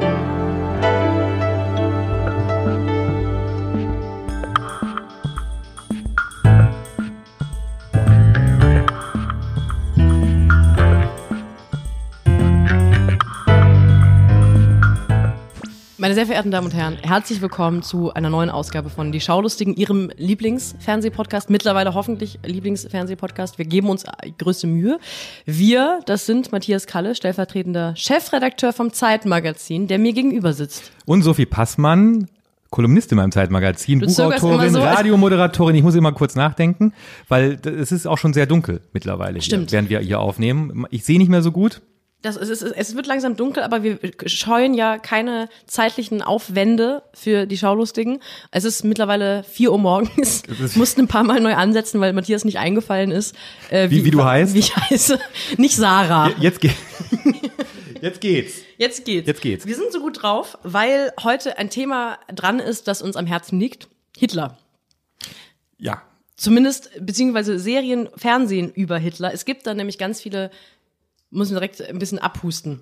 Thank you. Meine sehr verehrten Damen und Herren, herzlich willkommen zu einer neuen Ausgabe von Die Schaulustigen, Ihrem Lieblingsfernsehpodcast, mittlerweile hoffentlich Lieblingsfernsehpodcast. Wir geben uns größte Mühe. Wir, das sind Matthias Kalle, stellvertretender Chefredakteur vom Zeitmagazin, der mir gegenüber sitzt. Und Sophie Passmann, Kolumnistin beim Zeitmagazin, Buchautorin, so. Radiomoderatorin. Ich muss immer kurz nachdenken, weil es ist auch schon sehr dunkel mittlerweile, Stimmt. Hier, während wir hier aufnehmen. Ich sehe nicht mehr so gut. Das, es, ist, es wird langsam dunkel, aber wir scheuen ja keine zeitlichen Aufwände für die Schaulustigen. Es ist mittlerweile 4 Uhr morgens. Mussten ein paar Mal neu ansetzen, weil Matthias nicht eingefallen ist. Äh, Wie- wie du heißt? Wie ich heiße. Nicht Sarah. Jetzt geht. Jetzt geht's. Jetzt geht's. Jetzt geht's. Wir sind so gut drauf, weil heute ein Thema dran ist, das uns am Herzen liegt. Hitler. Ja. Zumindest, beziehungsweise Serien, Fernsehen über Hitler. Es gibt da nämlich ganz viele, muss man direkt ein bisschen abhusten.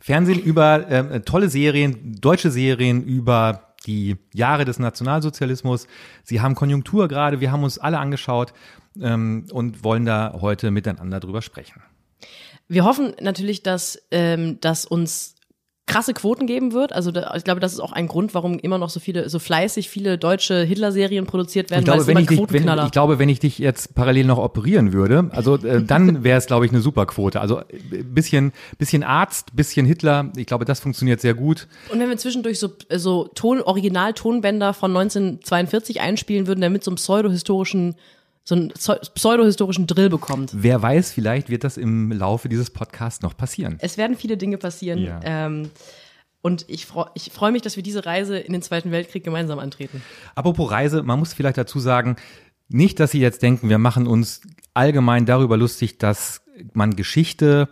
Fernsehen über ähm, tolle Serien, deutsche Serien über die Jahre des Nationalsozialismus. Sie haben Konjunktur gerade, wir haben uns alle angeschaut ähm, und wollen da heute miteinander drüber sprechen. Wir hoffen natürlich, dass ähm, das uns krasse Quoten geben wird. Also da, ich glaube, das ist auch ein Grund, warum immer noch so viele, so fleißig viele deutsche Hitler-Serien produziert werden, Ich weil glaube, es wenn ich, dich, wenn, ich glaube, wenn ich dich jetzt parallel noch operieren würde, also äh, dann wäre es, glaube ich, eine Superquote. Also äh, bisschen, bisschen Arzt, bisschen Hitler. Ich glaube, das funktioniert sehr gut. Und wenn wir zwischendurch so, so Ton, Original-Tonbänder von 1942 einspielen würden, der mit so einem pseudohistorischen, so einen pseu- pseudohistorischen Drill bekommt. Wer weiß, vielleicht wird das im Laufe dieses Podcasts noch passieren. Es werden viele Dinge passieren. Ja. Ähm, und ich freue ich freu mich, dass wir diese Reise in den Zweiten Weltkrieg gemeinsam antreten. Apropos Reise, man muss vielleicht dazu sagen, nicht, dass Sie jetzt denken, wir machen uns allgemein darüber lustig, dass man Geschichte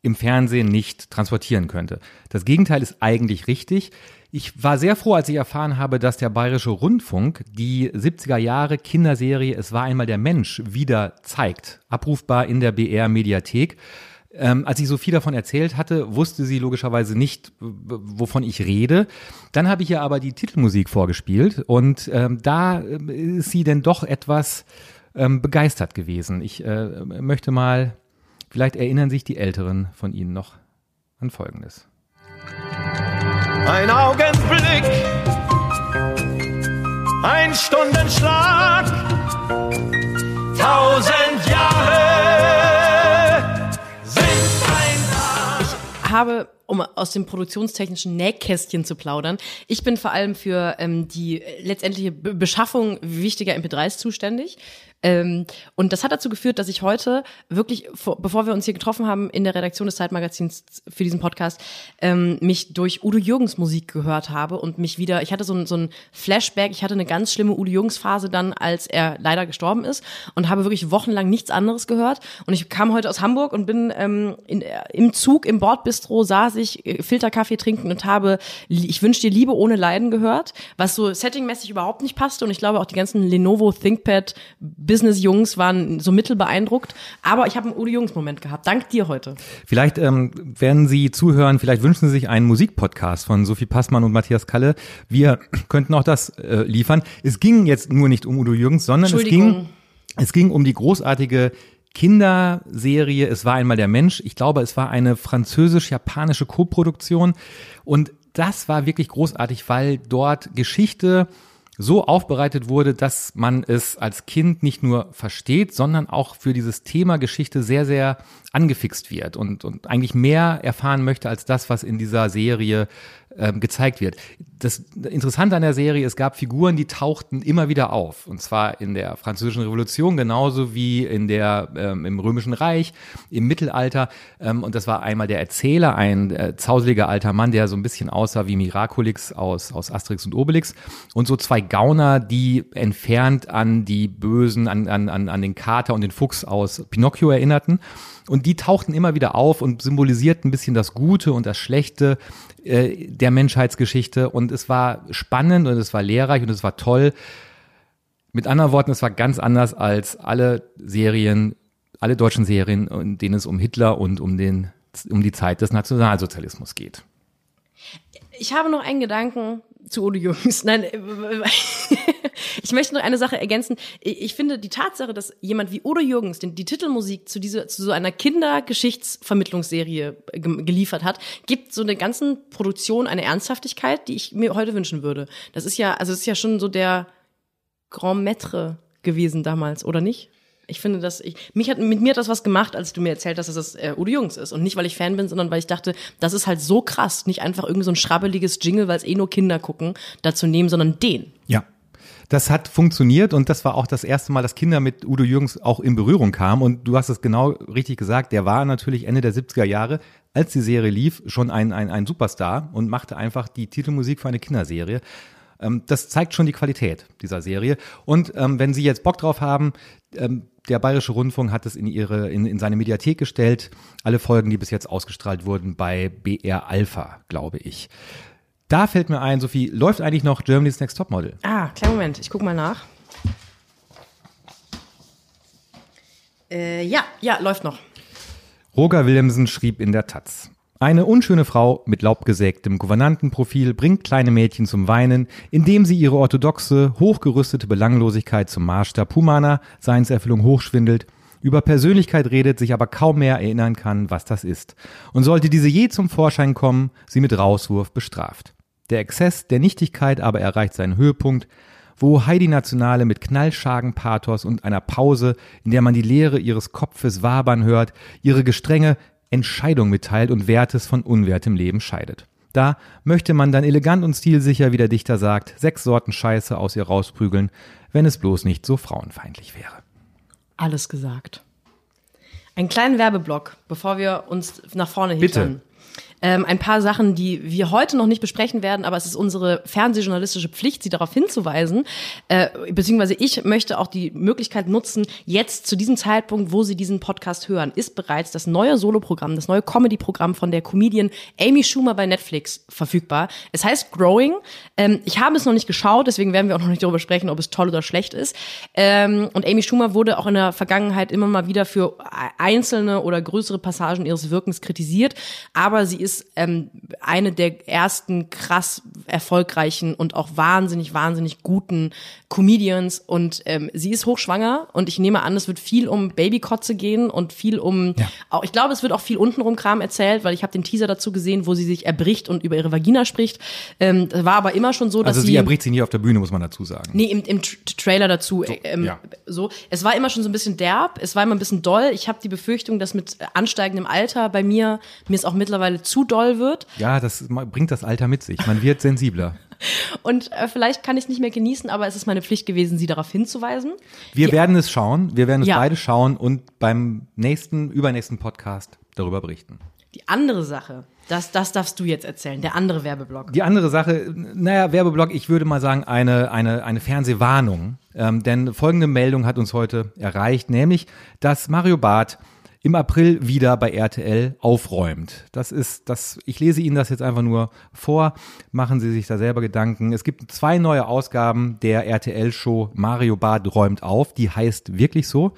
im Fernsehen nicht transportieren könnte. Das Gegenteil ist eigentlich richtig. Ich war sehr froh, als ich erfahren habe, dass der Bayerische Rundfunk die 70er Jahre Kinderserie Es war einmal der Mensch wieder zeigt. Abrufbar in der BR Mediathek. Ähm, als ich Sophie davon erzählt hatte, wusste sie logischerweise nicht, wovon ich rede. Dann habe ich ihr aber die Titelmusik vorgespielt und ähm, da ähm, ist sie denn doch etwas ähm, begeistert gewesen. Ich äh, möchte mal, vielleicht erinnern sich die Älteren von Ihnen noch an Folgendes. Ein Augenblick, ein Stundenschlag, tausend Jahre sind ein Tag. habe, um aus dem produktionstechnischen Nähkästchen zu plaudern, ich bin vor allem für ähm, die letztendliche Be Beschaffung wichtiger MP3s zuständig. Ähm, und das hat dazu geführt, dass ich heute wirklich, vor, bevor wir uns hier getroffen haben in der Redaktion des Zeitmagazins für diesen Podcast, ähm, mich durch Udo Jürgens Musik gehört habe und mich wieder, ich hatte so ein, so ein Flashback, ich hatte eine ganz schlimme Udo Jürgens Phase dann, als er leider gestorben ist und habe wirklich wochenlang nichts anderes gehört. Und ich kam heute aus Hamburg und bin ähm, in, äh, im Zug, im Bordbistro saß ich, äh, Filterkaffee trinken und habe Ich wünsche dir Liebe ohne Leiden gehört, was so settingmäßig überhaupt nicht passte. Und ich glaube auch die ganzen Lenovo ThinkPad Business-Jungs waren so mittel beeindruckt. Aber ich habe einen Udo Jungs-Moment gehabt. Dank dir heute. Vielleicht ähm, werden Sie zuhören, vielleicht wünschen Sie sich einen Musikpodcast von Sophie Passmann und Matthias Kalle. Wir könnten auch das äh, liefern. Es ging jetzt nur nicht um Udo Jürgens, sondern es ging, es ging um die großartige Kinderserie Es war einmal der Mensch. Ich glaube, es war eine französisch-japanische Koproduktion und das war wirklich großartig, weil dort Geschichte so aufbereitet wurde, dass man es als Kind nicht nur versteht, sondern auch für dieses Thema Geschichte sehr, sehr angefixt wird und, und eigentlich mehr erfahren möchte als das, was in dieser Serie ähm, gezeigt wird. Das Interessante an der Serie, es gab Figuren, die tauchten immer wieder auf. Und zwar in der Französischen Revolution, genauso wie in der, ähm, im Römischen Reich, im Mittelalter. Ähm, und das war einmal der Erzähler, ein äh, zauseliger alter Mann, der so ein bisschen aussah wie Miraculix aus, aus Asterix und Obelix. Und so zwei Gauner, die entfernt an die Bösen, an, an, an, an den Kater und den Fuchs aus Pinocchio erinnerten. Und die tauchten immer wieder auf und symbolisierten ein bisschen das Gute und das Schlechte äh, der Menschheitsgeschichte. Und es war spannend und es war lehrreich und es war toll. Mit anderen Worten, es war ganz anders als alle Serien, alle deutschen Serien, in denen es um Hitler und um den, um die Zeit des Nationalsozialismus geht. Ich habe noch einen Gedanken zu Udo Jürgens. Nein, äh, ich möchte noch eine Sache ergänzen. Ich finde die Tatsache, dass jemand wie Udo Jürgens die Titelmusik zu dieser zu so einer Kindergeschichtsvermittlungsserie äh, geliefert hat, gibt so eine ganzen Produktion eine Ernsthaftigkeit, die ich mir heute wünschen würde. Das ist ja, also es ist ja schon so der Grand Maître gewesen damals, oder nicht? Ich finde, dass ich mich hat mit mir hat das was gemacht, als du mir erzählt hast, dass das äh, Udo Jungs ist und nicht weil ich Fan bin, sondern weil ich dachte, das ist halt so krass, nicht einfach irgendwie so ein schrabbeliges Jingle, weil es eh nur Kinder gucken, dazu nehmen, sondern den. Ja. Das hat funktioniert und das war auch das erste Mal, dass Kinder mit Udo Jürgens auch in Berührung kamen. Und du hast es genau richtig gesagt, der war natürlich Ende der 70er Jahre, als die Serie lief, schon ein, ein, ein Superstar und machte einfach die Titelmusik für eine Kinderserie. Ähm, das zeigt schon die Qualität dieser Serie. Und ähm, wenn Sie jetzt Bock drauf haben, ähm, der Bayerische Rundfunk hat es in ihre in, in seine Mediathek gestellt. Alle Folgen, die bis jetzt ausgestrahlt wurden bei BR Alpha, glaube ich. Da fällt mir ein, Sophie, läuft eigentlich noch Germany's Next Topmodel? Ah, kleinen Moment, ich guck mal nach. Äh, ja, ja, läuft noch. Roger Willemsen schrieb in der Taz. Eine unschöne Frau mit laubgesägtem Gouvernantenprofil bringt kleine Mädchen zum Weinen, indem sie ihre orthodoxe, hochgerüstete Belanglosigkeit zum Maßstab humaner Seinserfüllung hochschwindelt, über Persönlichkeit redet, sich aber kaum mehr erinnern kann, was das ist. Und sollte diese je zum Vorschein kommen, sie mit Rauswurf bestraft. Der Exzess der Nichtigkeit aber erreicht seinen Höhepunkt, wo Heidi Nationale mit knallschagen Pathos und einer Pause, in der man die Leere ihres Kopfes wabern hört, ihre gestrenge Entscheidung mitteilt und Wertes von unwertem Leben scheidet. Da möchte man dann elegant und stilsicher, wie der Dichter sagt, sechs Sorten Scheiße aus ihr rausprügeln, wenn es bloß nicht so frauenfeindlich wäre. Alles gesagt. Einen kleinen Werbeblock, bevor wir uns nach vorne Bitte. Ähm, ein paar Sachen, die wir heute noch nicht besprechen werden, aber es ist unsere fernsehjournalistische Pflicht, sie darauf hinzuweisen. Äh, beziehungsweise ich möchte auch die Möglichkeit nutzen, jetzt zu diesem Zeitpunkt, wo Sie diesen Podcast hören, ist bereits das neue Soloprogramm, das neue Comedy-Programm von der Comedian Amy Schumer bei Netflix verfügbar. Es heißt Growing. Ähm, ich habe es noch nicht geschaut, deswegen werden wir auch noch nicht darüber sprechen, ob es toll oder schlecht ist. Ähm, und Amy Schumer wurde auch in der Vergangenheit immer mal wieder für einzelne oder größere Passagen ihres Wirkens kritisiert, aber sie ist ähm, eine der ersten krass erfolgreichen und auch wahnsinnig, wahnsinnig guten Comedians und ähm, sie ist hochschwanger und ich nehme an, es wird viel um Babykotze gehen und viel um, Ja. auch, ich glaube, es wird auch viel untenrum Kram erzählt, weil ich habe den Teaser dazu gesehen, wo sie sich erbricht und über ihre Vagina spricht. Ähm, das war aber immer schon so, dass Also sie erbricht sie nicht auf der Bühne, muss man dazu sagen. Nee, im, im Tr Trailer dazu. äh, ähm, ja. so. Es war immer schon so ein bisschen derb, es war immer ein bisschen doll. Ich habe die Befürchtung, dass mit ansteigendem Alter bei mir mir es auch mittlerweile zu doll wird. Ja, das bringt das Alter mit sich. Man wird sensibler. Und äh, vielleicht kann ich es nicht mehr genießen, aber es ist meine Pflicht gewesen, sie darauf hinzuweisen. Wir Die- werden es schauen. Wir werden es Ja. beide schauen und beim nächsten, übernächsten Podcast darüber berichten. Die andere Sache, das, das darfst du jetzt erzählen, der andere Werbeblock. Die andere Sache, naja, Werbeblock, ich würde mal sagen, eine, eine, eine Fernsehwarnung. Ähm, denn folgende Meldung hat uns heute erreicht, nämlich, dass Mario Barth im April wieder bei RTL aufräumt. Das ist, das, ich lese Ihnen das jetzt einfach nur vor. Machen Sie sich da selber Gedanken. Es gibt zwei neue Ausgaben der RTL-Show Mario Barth räumt auf. Die heißt wirklich so.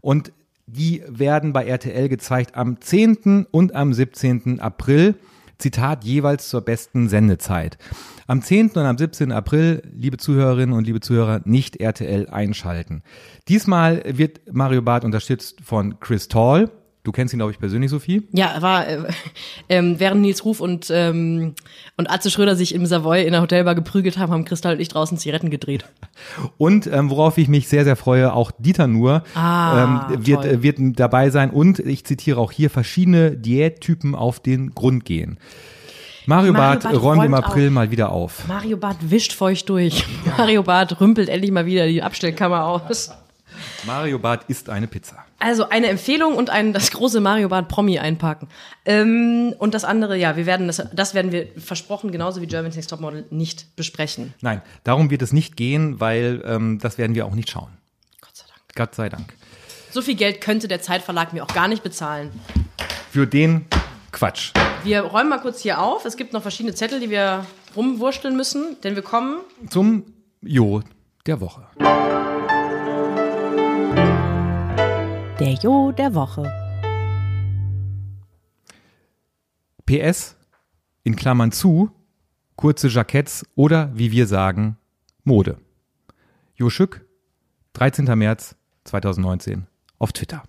Und die werden bei RTL gezeigt am 10. und am 17. April. Zitat jeweils zur besten Sendezeit. Am 10. und am 17. April, liebe Zuhörerinnen und liebe Zuhörer, nicht RTL einschalten. Diesmal wird Mario Barth unterstützt von Chris Tall. Du kennst ihn, glaube ich, persönlich, Sophie. Ja, war äh, ähm, während Nils Ruf und ähm, und Atze Schröder sich im Savoy in der Hotelbar geprügelt haben, haben Kristall und ich draußen Zigaretten gedreht. Und ähm, worauf ich mich sehr, sehr freue, auch Dieter Nuhr Ah, ähm, wird, toll. äh, wird dabei sein und ich zitiere auch hier verschiedene Diättypen auf den Grund gehen. Mario, Mario Barth Barth räumt im April auf. mal wieder auf. Mario Barth wischt feucht durch. Mario Barth rümpelt endlich mal wieder die Abstellkammer aus. Mario Barth isst eine Pizza. Also eine Empfehlung und ein das große Mario Bart Promi einpacken. Ähm, und das andere, ja, wir werden das, das werden wir versprochen, genauso wie Germany's Next Topmodel, nicht besprechen. Nein, darum wird es nicht gehen, weil ähm, das werden wir auch nicht schauen. Gott sei Dank. Gott sei Dank. So viel Geld könnte der Zeitverlag mir auch gar nicht bezahlen. Für den Quatsch. Wir räumen mal kurz hier auf. Es gibt noch verschiedene Zettel, die wir rumwursteln müssen, denn wir kommen. Zum Jo der Woche. Der Jo der Woche. PS, in Klammern zu, kurze Jacketts oder, wie wir sagen, Mode. Jo Schück, 13. März 2019 auf Twitter.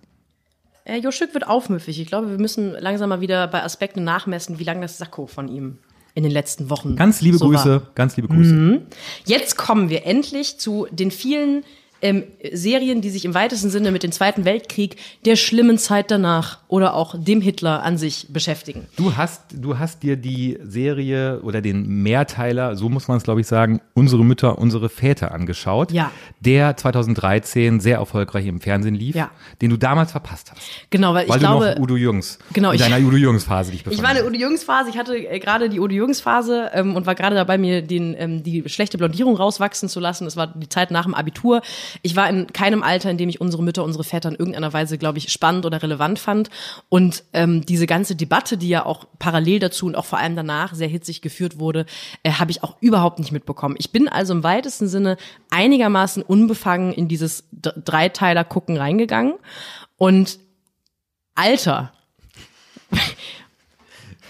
Äh, Jo Schück wird aufmüffig. Ich glaube, wir müssen langsam mal wieder bei Aspekten nachmessen, wie lang das Sakko von ihm in den letzten Wochen Ganz liebe so Grüße, War. ganz liebe Grüße. Jetzt kommen wir endlich zu den vielen ähm, Serien, die sich im weitesten Sinne mit dem Zweiten Weltkrieg, der schlimmen Zeit danach oder auch dem Hitler an sich beschäftigen. Du hast, du hast dir die Serie oder den Mehrteiler, so muss man es glaube ich sagen, unsere Mütter, unsere Väter angeschaut. Ja. Der 2013 sehr erfolgreich im Fernsehen lief, Ja. den du damals verpasst hast. Genau, weil, Weil ich du glaube, noch Udo Jürgens, Genau, in ich- deiner Udo Jürgens Phase dich befand. Ich war in der Udo Jürgens Phase, ich hatte äh, gerade die Udo Jürgens Phase ähm, und war gerade dabei, mir den, ähm, die schlechte Blondierung rauswachsen zu lassen. Es war die Zeit nach dem Abitur. Ich war in keinem Alter, in dem ich unsere Mütter, unsere Väter in irgendeiner Weise, glaube ich, spannend oder relevant fand. Und ähm, diese ganze Debatte, die ja auch parallel dazu und auch vor allem danach sehr hitzig geführt wurde, äh, habe ich auch überhaupt nicht mitbekommen. Ich bin also im weitesten Sinne einigermaßen unbefangen in dieses D Dreiteiler gucken reingegangen und Alter,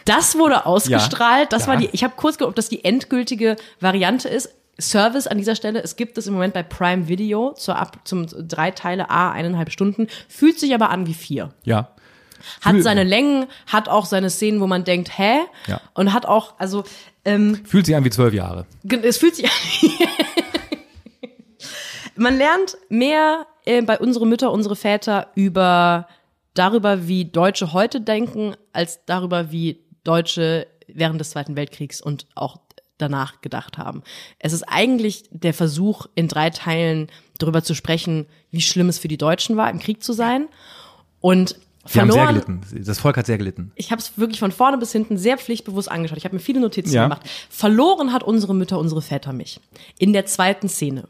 das wurde ausgestrahlt. das ja. war die. Ich habe kurz geguckt, ob das die endgültige Variante ist. Service an dieser Stelle. Es gibt es im Moment bei Prime Video zur ab zum drei Teile A eineinhalb Stunden. Fühlt sich aber an wie vier. ja. Hat seine Längen, hat auch seine Szenen, wo man denkt, hä? Ja. Und hat auch, also ähm, Fühlt sich an wie zwölf Jahre. Es fühlt sich an. Man lernt mehr äh, bei unsere Mütter, unsere Väter über darüber, wie Deutsche heute denken, als darüber, wie Deutsche während des Zweiten Weltkriegs und auch danach gedacht haben. Es ist eigentlich der Versuch, in drei Teilen darüber zu sprechen, wie schlimm es für die Deutschen war, im Krieg zu sein. Und Die haben sehr verloren, gelitten. Das Volk hat sehr gelitten. ich habe es wirklich von vorne bis hinten sehr pflichtbewusst angeschaut. Ich habe mir viele Notizen Ja. gemacht. Verloren hat unsere Mütter, unsere Väter mich. In der zweiten Szene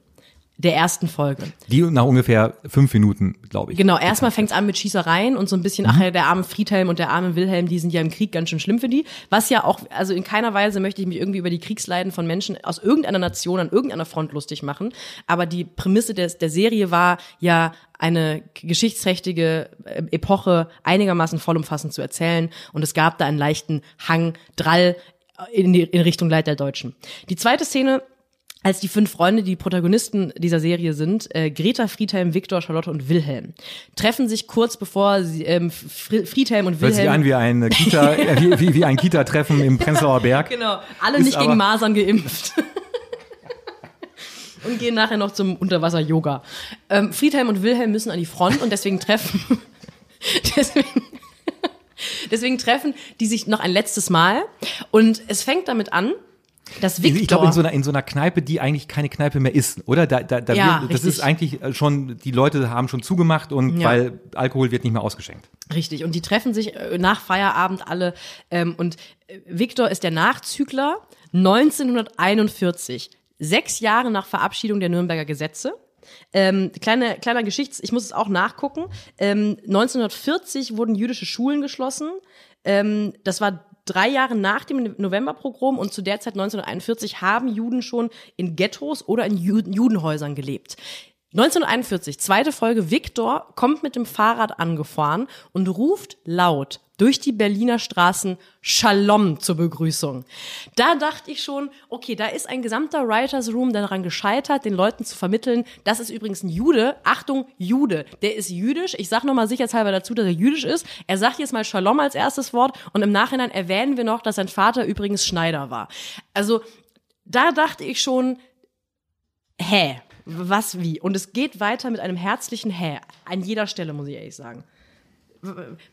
der ersten Folge. Die nach ungefähr fünf Minuten, glaube ich. Genau, erstmal fängt's an mit Schießereien und so ein bisschen, ach ja, der arme Friedhelm und der arme Wilhelm, die sind ja im Krieg ganz schön schlimm für die. Was ja auch, also in keiner Weise möchte ich mich irgendwie über die Kriegsleiden von Menschen aus irgendeiner Nation an irgendeiner Front lustig machen. Aber die Prämisse des, der Serie war ja eine geschichtsträchtige äh, Epoche einigermaßen vollumfassend zu erzählen. Und es gab da einen leichten Hang, Drall in, die, in Richtung Leid der Deutschen. Die zweite Szene als die fünf Freunde, die Protagonisten dieser Serie sind, äh, Greta, Friedhelm, Viktor, Charlotte und Wilhelm, treffen sich kurz bevor sie, ähm, Fri- Friedhelm und Hört sich Wilhelm an wie ein Kita, äh, wie, wie, wie ein Kita-Treffen im Prenzlauer Berg. Genau, alle Ist nicht gegen Masern geimpft. und gehen nachher noch zum Unterwasser-Yoga. Ähm, Friedhelm und Wilhelm müssen an die Front und deswegen treffen. deswegen, deswegen treffen die sich noch ein letztes Mal. Und es fängt damit an, dass Viktor. Ich glaube, in so einer, in so einer Kneipe, die eigentlich keine Kneipe mehr ist, oder? Da, da, da Ja, wird, das richtig. ist eigentlich äh, schon, die Leute haben schon zugemacht und Ja. weil Alkohol wird nicht mehr ausgeschenkt. Richtig, und die treffen sich äh, nach Feierabend alle. Ähm, und äh, Viktor ist der Nachzügler 1941, sechs Jahre nach Verabschiedung der Nürnberger Gesetze. Ähm, kleine, kleiner Geschichts, ich muss es auch nachgucken. Ähm, 1940 wurden jüdische Schulen geschlossen. Ähm, das war drei Jahre nach dem Novemberpogrom und zu der Zeit 1941 haben Juden schon in Ghettos oder in Ju Judenhäusern gelebt. 1941, zweite Folge, Viktor kommt mit dem Fahrrad angefahren und ruft laut durch die Berliner Straßen Shalom zur Begrüßung. Da dachte ich schon, okay, da ist ein gesamter Writers Room daran gescheitert, den Leuten zu vermitteln, das ist übrigens ein Jude. Achtung, Jude. Der ist jüdisch. Ich sag nochmal sicherheitshalber dazu, dass er jüdisch ist. Er sagt jetzt mal Shalom als erstes Wort und im Nachhinein erwähnen wir noch, dass sein Vater übrigens Schneider war. Also, da dachte ich schon, hä? Was wie? Und es geht weiter mit einem herzlichen Hä. An jeder Stelle, muss ich ehrlich sagen.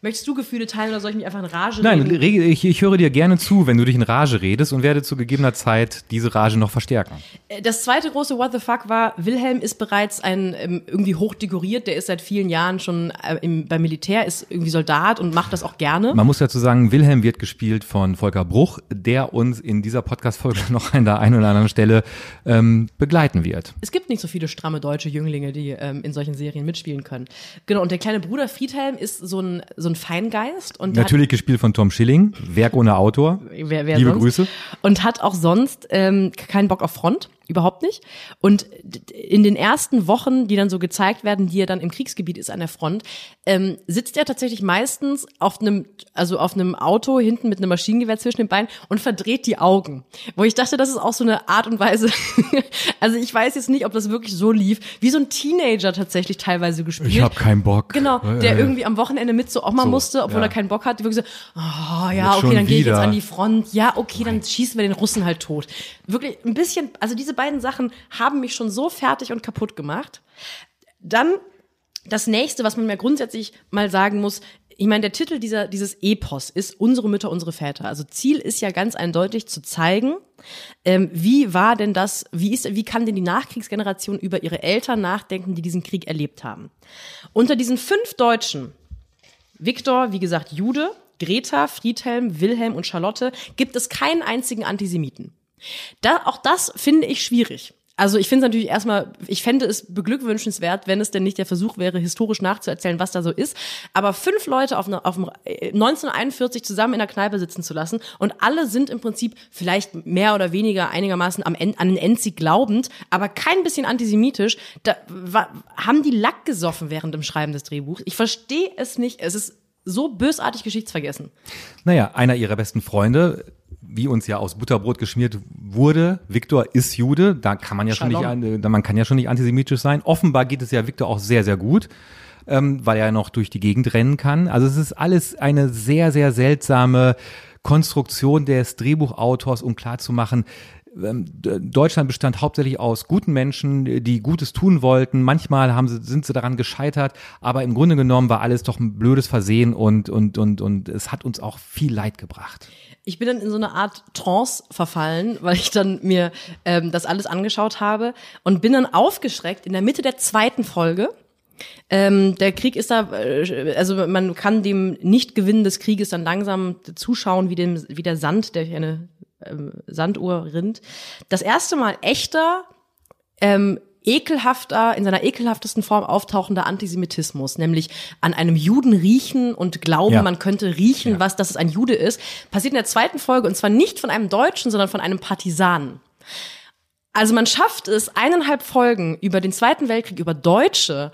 Möchtest du Gefühle teilen oder soll ich mich einfach in Rage Nein, reden? rege- ich, ich höre dir gerne zu, wenn du dich in Rage redest und werde zu gegebener Zeit diese Rage noch verstärken. Äh, Das zweite große What the fuck war, Wilhelm ist bereits ein ähm, irgendwie hochdekoriert, der ist seit vielen Jahren schon äh, im, beim Militär, ist irgendwie Soldat und macht das auch gerne. Man muss dazu sagen, Wilhelm wird gespielt von Volker Bruch, der uns in dieser Podcast-Folge noch an der einen oder anderen Stelle ähm, begleiten wird. Es gibt nicht so viele stramme deutsche Jünglinge, die ähm, in solchen Serien mitspielen können. Genau, und der kleine Bruder Friedhelm ist so ein, so ein Feingeist und Natürlich gespielt von Tom Schilling, Werk ohne Autor. hat, wer, wer Liebe sonst, Grüße. Und hat auch sonst ähm, keinen Bock auf Front. Überhaupt nicht. Und in den ersten Wochen, die dann so gezeigt werden, die er dann im Kriegsgebiet ist an der Front, ähm, sitzt er tatsächlich meistens auf einem, also auf einem Auto hinten mit einem Maschinengewehr zwischen den Beinen und verdreht die Augen. Wo ich dachte, das ist auch so eine Art und Weise. also ich weiß jetzt nicht, ob das wirklich so lief, wie so ein Teenager tatsächlich teilweise gespielt. Ich hab keinen Bock. Genau, der Äh. irgendwie am Wochenende mit zur Oma So, musste, obwohl ja. er keinen Bock hat. Wirklich so, oh, ja, okay, dann gehe ich jetzt an die Front. Ja, okay, dann schießen wir den Russen halt tot. Wirklich ein bisschen, also diese beiden Sachen haben mich schon so fertig und kaputt gemacht. Dann das nächste, was man mir grundsätzlich mal sagen muss, ich meine, der Titel dieser, dieses Epos ist Unsere Mütter, unsere Väter. Also Ziel ist ja ganz eindeutig zu zeigen, ähm, wie war denn das, wie ist, wie kann denn die Nachkriegsgeneration über ihre Eltern nachdenken, die diesen Krieg erlebt haben? Unter diesen fünf Deutschen, Viktor, wie gesagt, Jude, Greta, Friedhelm, Wilhelm und Charlotte, gibt es keinen einzigen Antisemiten. Da, auch das finde ich schwierig. Also ich finde es natürlich erstmal, ich fände es beglückwünschenswert, wenn es denn nicht der Versuch wäre, historisch nachzuerzählen, was da so ist. Aber fünf Leute auf, einer- auf dem, äh, 1941 zusammen in der Kneipe sitzen zu lassen und alle sind im Prinzip vielleicht mehr oder weniger einigermaßen am an den Endsieg glaubend, aber kein bisschen antisemitisch, da wa, haben die Lack gesoffen während dem Schreiben des Drehbuchs. Ich verstehe es nicht. Es ist so bösartig geschichtsvergessen. Naja, einer ihrer besten Freunde, wie uns ja aus Butterbrot geschmiert wurde, Viktor ist Jude, da kann man ja schon Shalom. nicht, an- da man kann ja schon nicht antisemitisch sein. Offenbar geht es ja Viktor auch sehr, sehr gut, ähm, weil er noch durch die Gegend rennen kann. Also es ist alles eine sehr, sehr seltsame Konstruktion des Drehbuchautors, um klarzumachen, ähm, Deutschland bestand hauptsächlich aus guten Menschen, die Gutes tun wollten. Manchmal haben sie, sind sie daran gescheitert, aber im Grunde genommen war alles doch ein blödes Versehen und, und, und, und es hat uns auch viel Leid gebracht. Ich bin dann in so eine Art Trance verfallen, weil ich dann mir ähm, das alles angeschaut habe und bin dann aufgeschreckt in der Mitte der zweiten Folge. Ähm, der Krieg ist da, äh, also man kann dem Nichtgewinnen des Krieges dann langsam zuschauen, wie, dem, wie der Sand, der eine ähm, Sanduhr rinnt. Das erste Mal echter, ähm, ekelhafter, in seiner ekelhaftesten Form auftauchender Antisemitismus, nämlich an einem Juden riechen und glauben, Ja. man könnte riechen, was, dass es ein Jude ist, passiert in der zweiten Folge und zwar nicht von einem Deutschen, sondern von einem Partisanen. Also man schafft es, eineinhalb Folgen über den Zweiten Weltkrieg, über Deutsche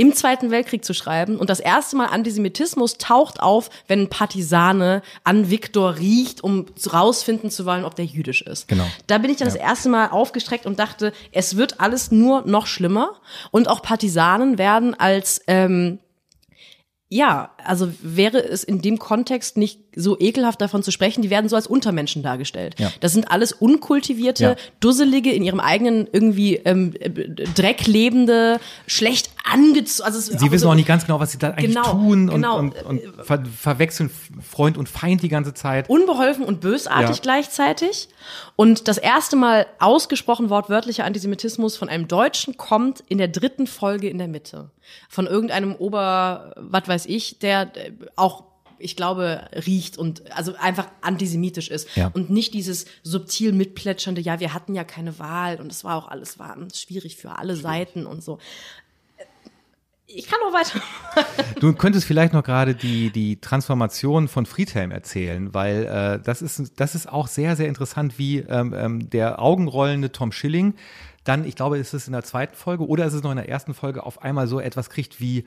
im Zweiten Weltkrieg zu schreiben und das erste Mal Antisemitismus taucht auf, wenn ein Partisane an Viktor riecht, um rausfinden zu wollen, ob der jüdisch ist. Genau. Da bin ich dann das erste Mal aufgestreckt und dachte, es wird alles nur noch schlimmer und auch Partisanen werden als ähm, ja, also wäre es in dem Kontext nicht so ekelhaft davon zu sprechen, die werden so als Untermenschen dargestellt. Ja. Das sind alles unkultivierte, Ja. dusselige, in ihrem eigenen irgendwie ähm, äh, Dreck lebende, schlecht angezogen. Also Sie wissen so- auch nicht ganz genau, was sie da eigentlich Genau, tun und, genau. und, und ver verwechseln Freund und Feind die ganze Zeit. unbeholfen und bösartig Ja. gleichzeitig. Und das erste Mal ausgesprochen wortwörtlicher Antisemitismus von einem Deutschen kommt in der dritten Folge in der Mitte. Von irgendeinem Ober, was weiß ich, der äh, auch ich glaube, riecht und also einfach antisemitisch ist Ja. und nicht dieses subtil mitplätschernde, ja, wir hatten ja keine Wahl und es war auch alles war schwierig für alle Seiten und so. Ich kann noch weiter. Du könntest vielleicht noch gerade die, die Transformation von Friedhelm erzählen, weil äh, das, ist, das ist auch sehr, sehr interessant, wie ähm, ähm, der augenrollende Tom Schilling dann, ich glaube, ist es in der zweiten Folge oder ist es noch in der ersten Folge, auf einmal so etwas kriegt wie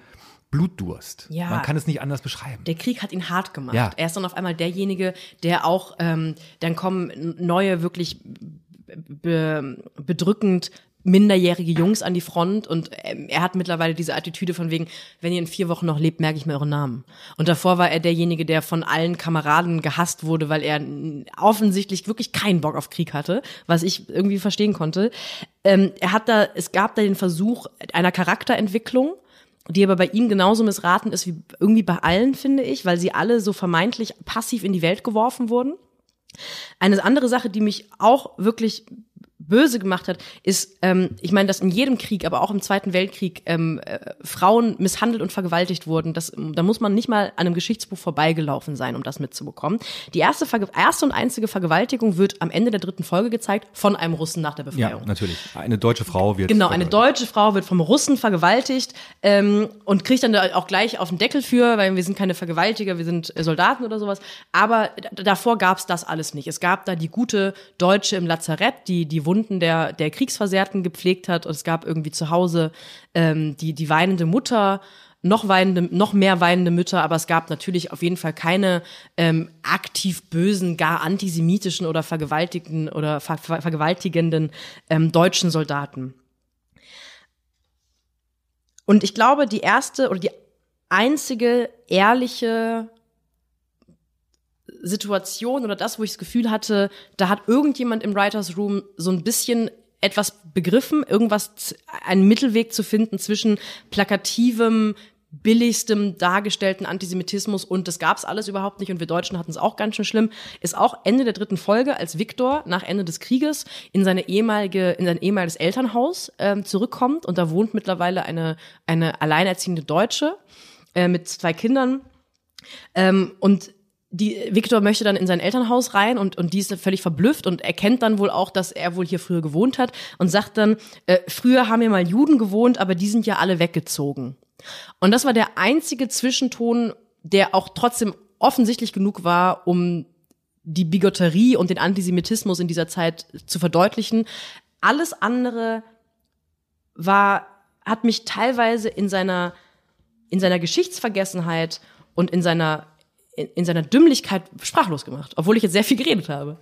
Blutdurst. Ja. Man kann es nicht anders beschreiben. Der Krieg hat ihn hart gemacht. Ja. Er ist dann auf einmal derjenige, der auch, ähm, dann kommen neue, wirklich be bedrückend minderjährige Jungs an die Front und ähm, er hat mittlerweile diese Attitüde von wegen, wenn ihr in vier Wochen noch lebt, merke ich mir euren Namen. Und davor war er derjenige, der von allen Kameraden gehasst wurde, weil er offensichtlich wirklich keinen Bock auf Krieg hatte, was ich irgendwie verstehen konnte. Ähm, er hat da, es gab da den Versuch einer Charakterentwicklung, die aber bei ihm genauso missraten ist wie irgendwie bei allen, finde ich, weil sie alle so vermeintlich passiv in die Welt geworfen wurden. Eine andere Sache, die mich auch wirklich böse gemacht hat, ist, ähm, ich meine, dass in jedem Krieg, aber auch im Zweiten Weltkrieg ähm, äh, Frauen misshandelt und vergewaltigt wurden. Das, da muss man nicht mal an einem Geschichtsbuch vorbeigelaufen sein, um das mitzubekommen. Die erste, Verge erste und einzige Vergewaltigung wird am Ende der dritten Folge gezeigt von einem Russen nach der Ja, Befreiung. natürlich. Eine deutsche Frau wird. Genau, eine deutsche Frau wird vom Russen vergewaltigt ähm, und kriegt dann da auch gleich auf den Deckel für, weil wir sind keine Vergewaltiger, wir sind Soldaten oder sowas. Aber davor gab's das alles nicht. Es gab da die gute Deutsche im Lazarett, die die Wunden der, der Kriegsversehrten gepflegt hat. Und es gab irgendwie zu Hause ähm, die, die weinende Mutter, noch weinende, noch mehr weinende Mütter, aber es gab natürlich auf jeden Fall keine ähm, aktiv bösen, gar antisemitischen oder vergewaltigten oder ver ver vergewaltigenden ähm, deutschen Soldaten. Und ich glaube, die erste oder die einzige ehrliche Situation oder das, wo ich das Gefühl hatte, da hat irgendjemand im Writers Room so ein bisschen etwas begriffen, irgendwas, einen Mittelweg zu finden zwischen plakativem, billigstem dargestellten Antisemitismus und das gab's alles überhaupt nicht und wir Deutschen hatten es auch ganz schön schlimm, ist auch Ende der dritten Folge, als Viktor nach Ende des Krieges in seine ehemalige, in sein ehemaliges Elternhaus ähm, zurückkommt und da wohnt mittlerweile eine, eine alleinerziehende Deutsche äh, mit zwei Kindern. Ähm, und die Viktor möchte dann in sein Elternhaus rein und und die ist völlig verblüfft und erkennt dann wohl auch, dass er wohl hier früher gewohnt hat und sagt dann, äh, früher haben hier mal Juden gewohnt, aber die sind ja alle weggezogen. Und das war der einzige Zwischenton, der auch trotzdem offensichtlich genug war, um die Bigotterie und den Antisemitismus in dieser Zeit zu verdeutlichen. Alles andere war, hat mich teilweise in seiner, in seiner Geschichtsvergessenheit und in seiner in, in seiner Dümmlichkeit sprachlos gemacht, obwohl ich jetzt sehr viel geredet habe.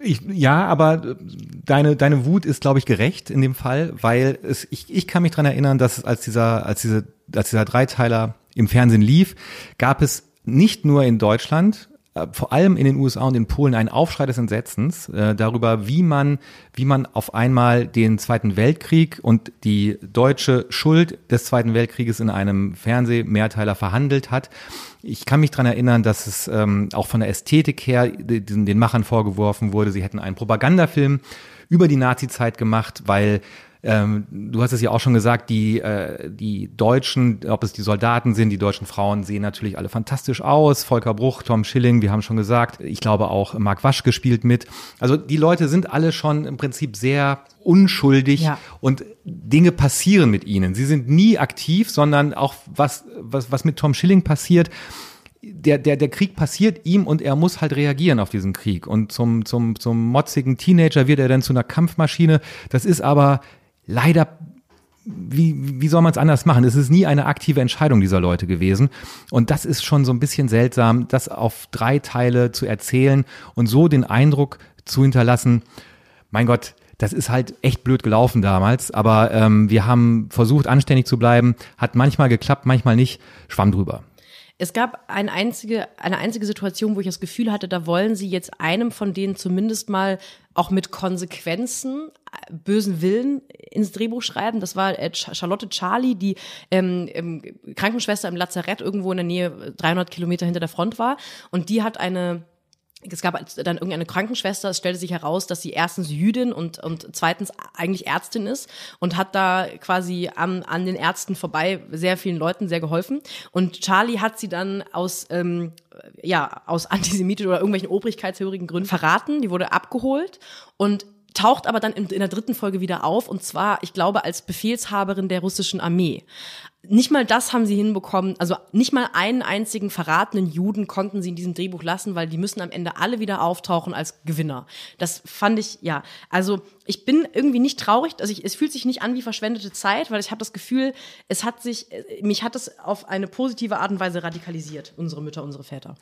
Ich, ja, aber deine, deine Wut ist, glaube ich, gerecht in dem Fall, weil es, ich, ich kann mich dran erinnern, dass als dieser, als diese als dieser Dreiteiler im Fernsehen lief, gab es nicht nur in Deutschland, äh, vor allem in den USA und in Polen einen Aufschrei des Entsetzens äh, darüber, wie man, wie man auf einmal den Zweiten Weltkrieg und die deutsche Schuld des Zweiten Weltkrieges in einem Fernsehmehrteiler verhandelt hat. Ich kann mich dran erinnern, dass es ähm, auch von der Ästhetik her den, den Machern vorgeworfen wurde, sie hätten einen Propagandafilm über die Nazizeit gemacht, weil ähm, du hast es ja auch schon gesagt, die, äh, die Deutschen, ob es die Soldaten sind, die deutschen Frauen sehen natürlich alle fantastisch aus. Volker Bruch, Tom Schilling, wir haben schon gesagt, ich glaube auch Mark Wasch gespielt mit. Also die Leute sind alle schon im Prinzip sehr unschuldig ja. und Dinge passieren mit ihnen. Sie sind nie aktiv, sondern auch was, was, was mit Tom Schilling passiert, der, der, der Krieg passiert ihm und er muss halt reagieren auf diesen Krieg. Und zum, zum, zum motzigen Teenager wird er dann zu einer Kampfmaschine. Das ist aber leider wie, wie soll man es anders machen? Es ist nie eine aktive Entscheidung dieser Leute gewesen. Und das ist schon so ein bisschen seltsam, das auf drei Teile zu erzählen und so den Eindruck zu hinterlassen, mein Gott, das ist halt echt blöd gelaufen damals, aber ähm, wir haben versucht, anständig zu bleiben, hat manchmal geklappt, manchmal nicht, schwamm drüber. Es gab eine einzige, eine einzige Situation, wo ich das Gefühl hatte, da wollen sie jetzt einem von denen zumindest mal auch mit Konsequenzen, äh, bösen Willen ins Drehbuch schreiben. Das war äh, Charlotte Charlie, die ähm, Krankenschwester im Lazarett irgendwo in der Nähe 300 Kilometer hinter der Front war. Und die hat eine es gab dann irgendeine Krankenschwester, es stellte sich heraus, dass sie erstens Jüdin und, und zweitens eigentlich Ärztin ist und hat da quasi an, an den Ärzten vorbei sehr vielen Leuten sehr geholfen. Und Charlie hat sie dann aus, ähm, ja, aus antisemitischen oder irgendwelchen obrigkeitshörigen Gründen verraten. Die wurde abgeholt und taucht aber dann in, in der dritten Folge wieder auf und zwar, ich glaube, als Befehlshaberin der russischen Armee nicht mal das haben sie hinbekommen. Also nicht mal einen einzigen verratenen Juden konnten sie in diesem Drehbuch lassen, weil die müssen am Ende alle wieder auftauchen als Gewinner. Das fand ich, ja. Also ich bin irgendwie nicht traurig. Also ich, es fühlt sich nicht an wie verschwendete Zeit, weil ich habe das Gefühl, es hat sich, mich hat es auf eine positive Art und Weise radikalisiert, unsere Mütter, unsere Väter.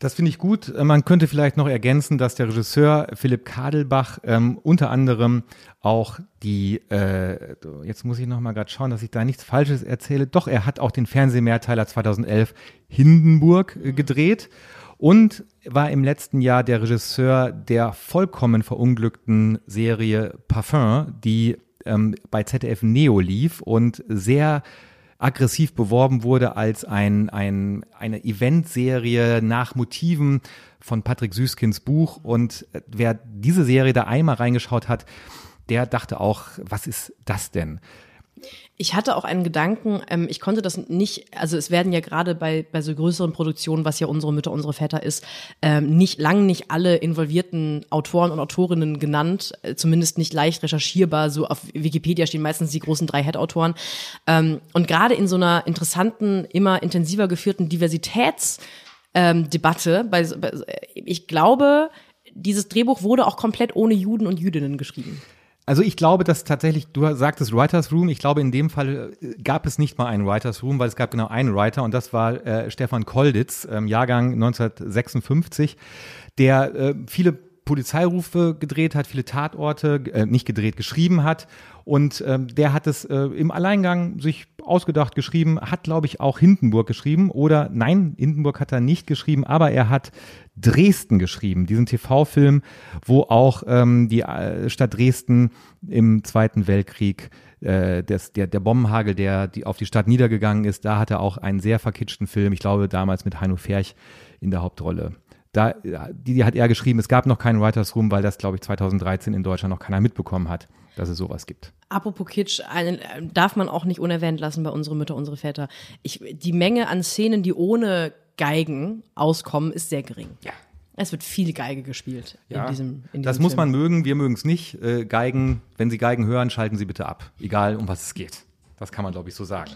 Das finde ich gut. Man könnte vielleicht noch ergänzen, dass der Regisseur Philipp Kadelbach ähm, unter anderem auch die, äh, jetzt muss ich noch mal gerade schauen, dass ich da nichts Falsches erzähle. Doch, er hat auch den Fernsehmehrteiler 2011 Hindenburg äh, gedreht und war im letzten Jahr der Regisseur der vollkommen verunglückten Serie Parfum, die ähm, bei ZDF Neo lief und sehr aggressiv beworben wurde als ein, ein, eine Eventserie nach Motiven von Patrick Süskins Buch. Und wer diese Serie da einmal reingeschaut hat, der dachte auch, was ist das denn? Ich hatte auch einen Gedanken, ähm, ich konnte das nicht, also es werden ja gerade bei, bei so größeren Produktionen, was ja unsere Mütter, unsere Väter ist, ähm, nicht lang nicht alle involvierten Autoren und Autorinnen genannt, äh, zumindest nicht leicht recherchierbar. So auf Wikipedia stehen meistens die großen drei Head-Autoren. Ähm, und gerade in so einer interessanten, immer intensiver geführten Diversitätsdebatte, bei, bei, ich glaube, dieses Drehbuch wurde auch komplett ohne Juden und Jüdinnen geschrieben. Also ich glaube, dass tatsächlich, du sagtest Writers Room, ich glaube in dem Fall äh, gab es nicht mal einen Writers Room, weil es gab genau einen Writer und das war äh, Stefan Kolditz, ähm, Jahrgang 1956, der äh, viele Polizeirufe gedreht hat, viele Tatorte, äh, nicht gedreht, geschrieben hat. Und ähm, der hat es äh, im Alleingang sich ausgedacht geschrieben, hat, glaube ich, auch Hindenburg geschrieben. Oder nein, Hindenburg hat er nicht geschrieben, aber er hat Dresden geschrieben, diesen TV-Film, wo auch ähm, die äh, Stadt Dresden im Zweiten Weltkrieg äh, des, der, der Bombenhagel, der die, auf die Stadt niedergegangen ist, da hat er auch einen sehr verkitschten Film, ich glaube damals mit Heino Ferch in der Hauptrolle da, die, die hat er geschrieben, es gab noch keinen Writers Room, weil das, glaube ich, 2013 in Deutschland noch keiner mitbekommen hat, dass es sowas gibt. Apropos Kitsch, einen, darf man auch nicht unerwähnt lassen bei unsere Mütter, unsere Väter. Ich, die Menge an Szenen, die ohne Geigen auskommen, ist sehr gering. Ja. Es wird viel Geige gespielt Ja, in diesem, in diesem das muss Film. man mögen, wir mögen es nicht. Äh, Geigen, wenn Sie Geigen hören, schalten Sie bitte ab. Egal, um was es geht. Das kann man, glaube ich, so sagen.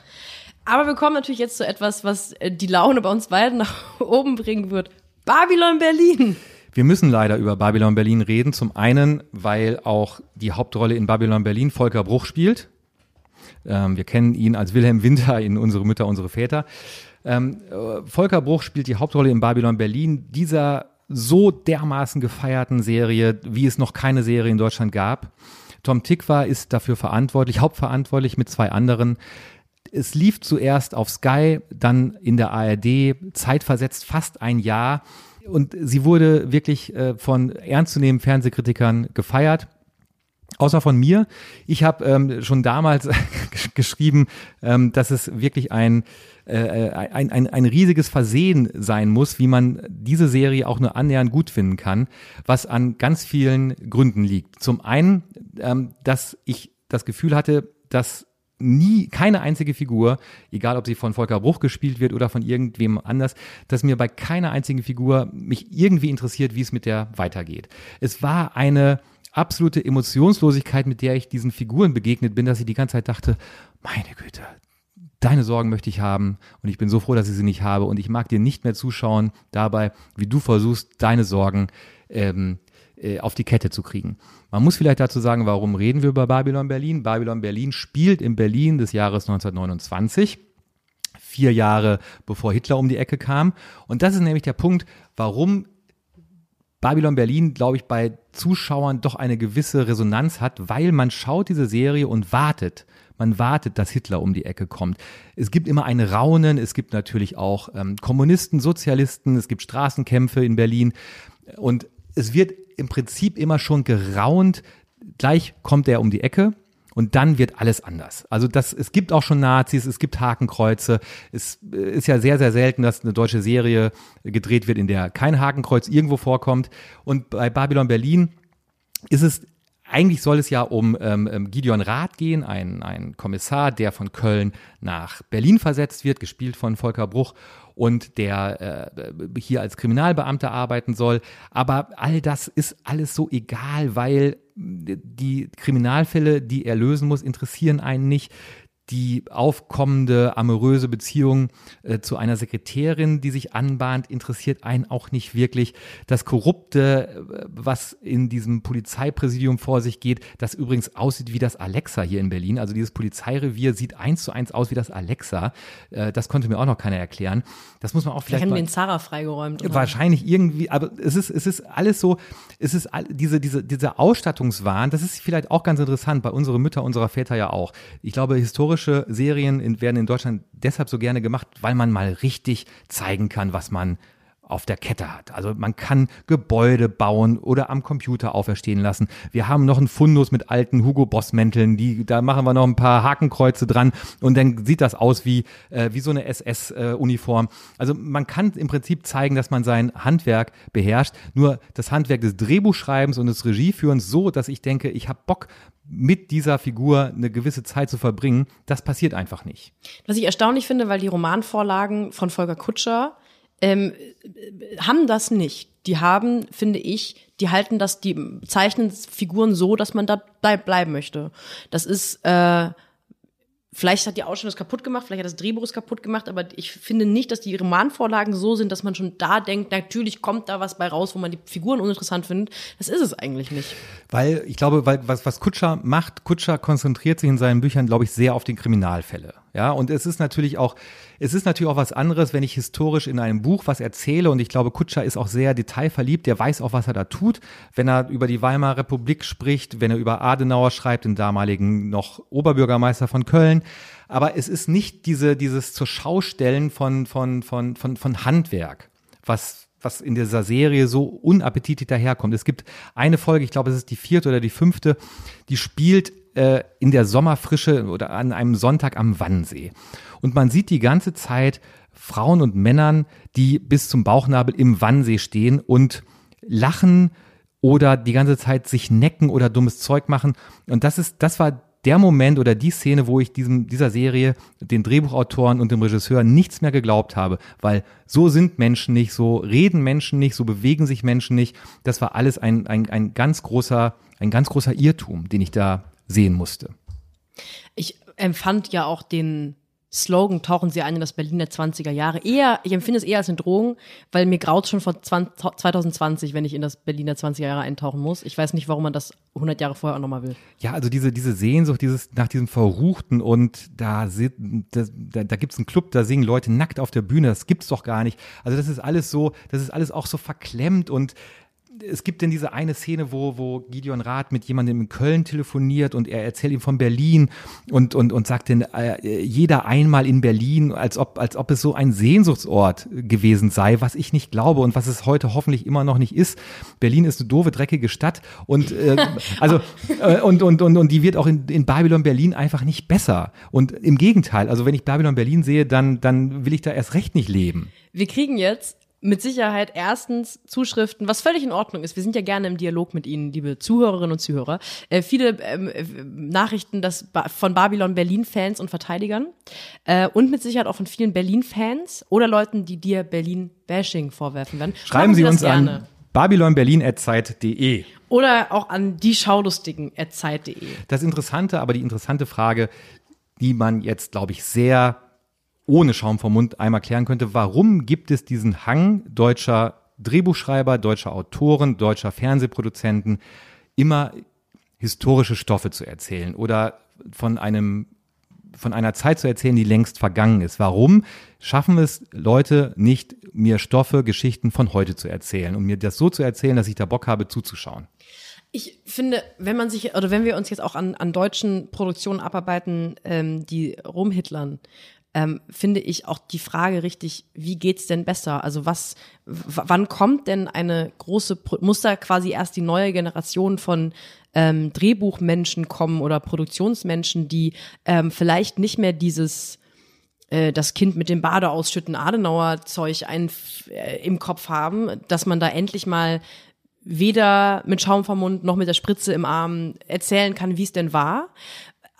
Aber wir kommen natürlich jetzt zu etwas, was äh, die Laune bei uns beiden nach oben bringen wird. Babylon Berlin. Wir müssen leider über Babylon Berlin reden. Zum einen, weil auch die Hauptrolle in Babylon Berlin Volker Bruch spielt. Ähm, wir kennen ihn als Wilhelm Winter in Unsere Mütter, unsere Väter. Ähm, äh, Volker Bruch spielt die Hauptrolle in Babylon Berlin, dieser so dermaßen gefeierten Serie, wie es noch keine Serie in Deutschland gab. Tom Tikva ist dafür verantwortlich, hauptverantwortlich mit zwei anderen. Es lief zuerst auf Sky, dann in der ARD, zeitversetzt fast ein Jahr. Und sie wurde wirklich äh, von ernstzunehmenden Fernsehkritikern gefeiert. Außer von mir. Ich habe ähm, schon damals geschrieben, ähm, dass es wirklich ein, äh, ein, ein, ein riesiges Versehen sein muss, wie man diese Serie auch nur annähernd gut finden kann, was an ganz vielen Gründen liegt. Zum einen, ähm, dass ich das Gefühl hatte, dass nie keine einzige Figur, egal ob sie von Volker Bruch gespielt wird oder von irgendwem anders, dass mir bei keiner einzigen Figur mich irgendwie interessiert, wie es mit der weitergeht. Es war eine absolute Emotionslosigkeit, mit der ich diesen Figuren begegnet bin, dass ich die ganze Zeit dachte, meine Güte, deine Sorgen möchte ich haben und ich bin so froh, dass ich sie nicht habe und ich mag dir nicht mehr zuschauen dabei, wie du versuchst, deine Sorgen ähm, äh, auf die Kette zu kriegen. Man muss vielleicht dazu sagen, warum reden wir über Babylon Berlin? Babylon Berlin spielt in Berlin des Jahres 1929 vier Jahre bevor Hitler um die Ecke kam. Und das ist nämlich der Punkt, warum Babylon Berlin, glaube ich, bei Zuschauern doch eine gewisse Resonanz hat, weil man schaut diese Serie und wartet. Man wartet, dass Hitler um die Ecke kommt. Es gibt immer ein Raunen, es gibt natürlich auch ähm, Kommunisten, Sozialisten, es gibt Straßenkämpfe in Berlin und es wird im Prinzip immer schon geraunt, gleich kommt er um die Ecke und dann wird alles anders. Also das, es gibt auch schon Nazis, es gibt Hakenkreuze. Es ist ja sehr, sehr selten, dass eine deutsche Serie gedreht wird, in der kein Hakenkreuz irgendwo vorkommt. Und bei Babylon Berlin ist es eigentlich soll es ja um ähm, Gideon Rath gehen, ein, ein Kommissar, der von Köln nach Berlin versetzt wird, gespielt von Volker Bruch und der äh, hier als Kriminalbeamter arbeiten soll. Aber all das ist alles so egal, weil die Kriminalfälle, die er lösen muss, interessieren einen nicht die aufkommende amoröse Beziehung äh, zu einer Sekretärin, die sich anbahnt, interessiert einen auch nicht wirklich. Das Korrupte, äh, was in diesem Polizeipräsidium vor sich geht, das übrigens aussieht wie das Alexa hier in Berlin. Also dieses Polizeirevier sieht eins zu eins aus wie das Alexa. Äh, das konnte mir auch noch keiner erklären. Das muss man auch Wir vielleicht haben mal den Zara freigeräumt. oder? wahrscheinlich irgendwie, aber es ist, es ist alles so, es ist all, diese, diese, dieser Ausstattungswahn, das ist vielleicht auch ganz interessant, bei unseren Mütter, unserer Väter ja auch. Ich glaube, historische Serien in, werden in Deutschland deshalb so gerne gemacht, weil man mal richtig zeigen kann, was man auf der Kette hat. Also man kann Gebäude bauen oder am Computer auferstehen lassen. Wir haben noch einen Fundus mit alten Hugo Boss Mänteln, die da machen wir noch ein paar Hakenkreuze dran und dann sieht das aus wie äh, wie so eine SS äh, Uniform. Also man kann im Prinzip zeigen, dass man sein Handwerk beherrscht, nur das Handwerk des Drehbuchschreibens und des Regieführens so, dass ich denke, ich habe Bock mit dieser Figur eine gewisse Zeit zu verbringen, das passiert einfach nicht. Was ich erstaunlich finde, weil die Romanvorlagen von Volker Kutscher ähm, haben das nicht. Die haben, finde ich, die halten das, die zeichnen Figuren so, dass man da bleib, bleiben möchte. Das ist äh, Vielleicht hat die Ausstellung das kaputt gemacht, vielleicht hat das Drehbuch es kaputt gemacht, aber ich finde nicht, dass die Romanvorlagen so sind, dass man schon da denkt, natürlich kommt da was bei raus, wo man die Figuren uninteressant findet. Das ist es eigentlich nicht. Weil ich glaube, weil was, was Kutscher macht, Kutscher konzentriert sich in seinen Büchern, glaube ich, sehr auf die Kriminalfälle. Ja, und es ist natürlich auch, es ist natürlich auch was anderes, wenn ich historisch in einem Buch was erzähle und ich glaube, Kutscher ist auch sehr detailverliebt, der weiß auch, was er da tut, wenn er über die Weimarer Republik spricht, wenn er über Adenauer schreibt, den damaligen noch Oberbürgermeister von Köln. Aber es ist nicht diese, dieses zur Schaustellen von, von, von, von, von Handwerk, was was in dieser Serie so unappetitlich daherkommt. Es gibt eine Folge, ich glaube, es ist die vierte oder die fünfte, die spielt äh, in der Sommerfrische oder an einem Sonntag am Wannsee. Und man sieht die ganze Zeit Frauen und Männern, die bis zum Bauchnabel im Wannsee stehen und lachen oder die ganze Zeit sich necken oder dummes Zeug machen. Und das ist, das war der Moment oder die Szene, wo ich diesem, dieser Serie, den Drehbuchautoren und dem Regisseur nichts mehr geglaubt habe, weil so sind Menschen nicht, so reden Menschen nicht, so bewegen sich Menschen nicht. Das war alles ein, ein, ein ganz großer, ein ganz großer Irrtum, den ich da sehen musste. Ich empfand ja auch den Slogan, tauchen Sie ein in das Berlin der 20er Jahre. Eher, ich empfinde es eher als eine Drohung, weil mir graut schon von 20, 2020, wenn ich in das Berlin der 20er Jahre eintauchen muss. Ich weiß nicht, warum man das 100 Jahre vorher auch nochmal will. Ja, also diese, diese Sehnsucht, dieses, nach diesem Verruchten und da, da, da, da gibt es einen Club, da singen Leute nackt auf der Bühne, das gibt's doch gar nicht. Also das ist alles so, das ist alles auch so verklemmt und es gibt denn diese eine Szene, wo, wo Gideon Rath mit jemandem in Köln telefoniert und er erzählt ihm von Berlin und, und, und sagt denn, äh, jeder einmal in Berlin, als ob, als ob es so ein Sehnsuchtsort gewesen sei, was ich nicht glaube und was es heute hoffentlich immer noch nicht ist. Berlin ist eine doofe, dreckige Stadt und, äh, also, äh, und, und, und, und die wird auch in, in Babylon Berlin einfach nicht besser. Und im Gegenteil, also wenn ich Babylon Berlin sehe, dann, dann will ich da erst recht nicht leben. Wir kriegen jetzt mit Sicherheit erstens Zuschriften, was völlig in Ordnung ist. Wir sind ja gerne im Dialog mit Ihnen, liebe Zuhörerinnen und Zuhörer. Äh, viele ähm, äh, Nachrichten das ba von Babylon Berlin-Fans und Verteidigern äh, und mit Sicherheit auch von vielen Berlin-Fans oder Leuten, die dir Berlin-Bashing vorwerfen werden. Schreiben Sie, Sie uns gerne. an babylonberlin.zeit.de oder auch an die Schaulustigen.zeit.de. Das Interessante, aber die interessante Frage, die man jetzt, glaube ich, sehr ohne Schaum vom Mund einmal klären könnte, warum gibt es diesen Hang deutscher Drehbuchschreiber, deutscher Autoren, deutscher Fernsehproduzenten, immer historische Stoffe zu erzählen oder von einem von einer Zeit zu erzählen, die längst vergangen ist. Warum schaffen es Leute nicht, mir Stoffe, Geschichten von heute zu erzählen und mir das so zu erzählen, dass ich da Bock habe zuzuschauen? Ich finde, wenn man sich, oder wenn wir uns jetzt auch an, an deutschen Produktionen abarbeiten, ähm, die rumhitlern, ähm, finde ich auch die Frage richtig, wie geht's denn besser? Also was, wann kommt denn eine große, muss da quasi erst die neue Generation von ähm, Drehbuchmenschen kommen oder Produktionsmenschen, die ähm, vielleicht nicht mehr dieses äh, das Kind mit dem Bade ausschütten Adenauer Zeug ein, äh, im Kopf haben, dass man da endlich mal weder mit Schaum vom Mund noch mit der Spritze im Arm erzählen kann, wie es denn war,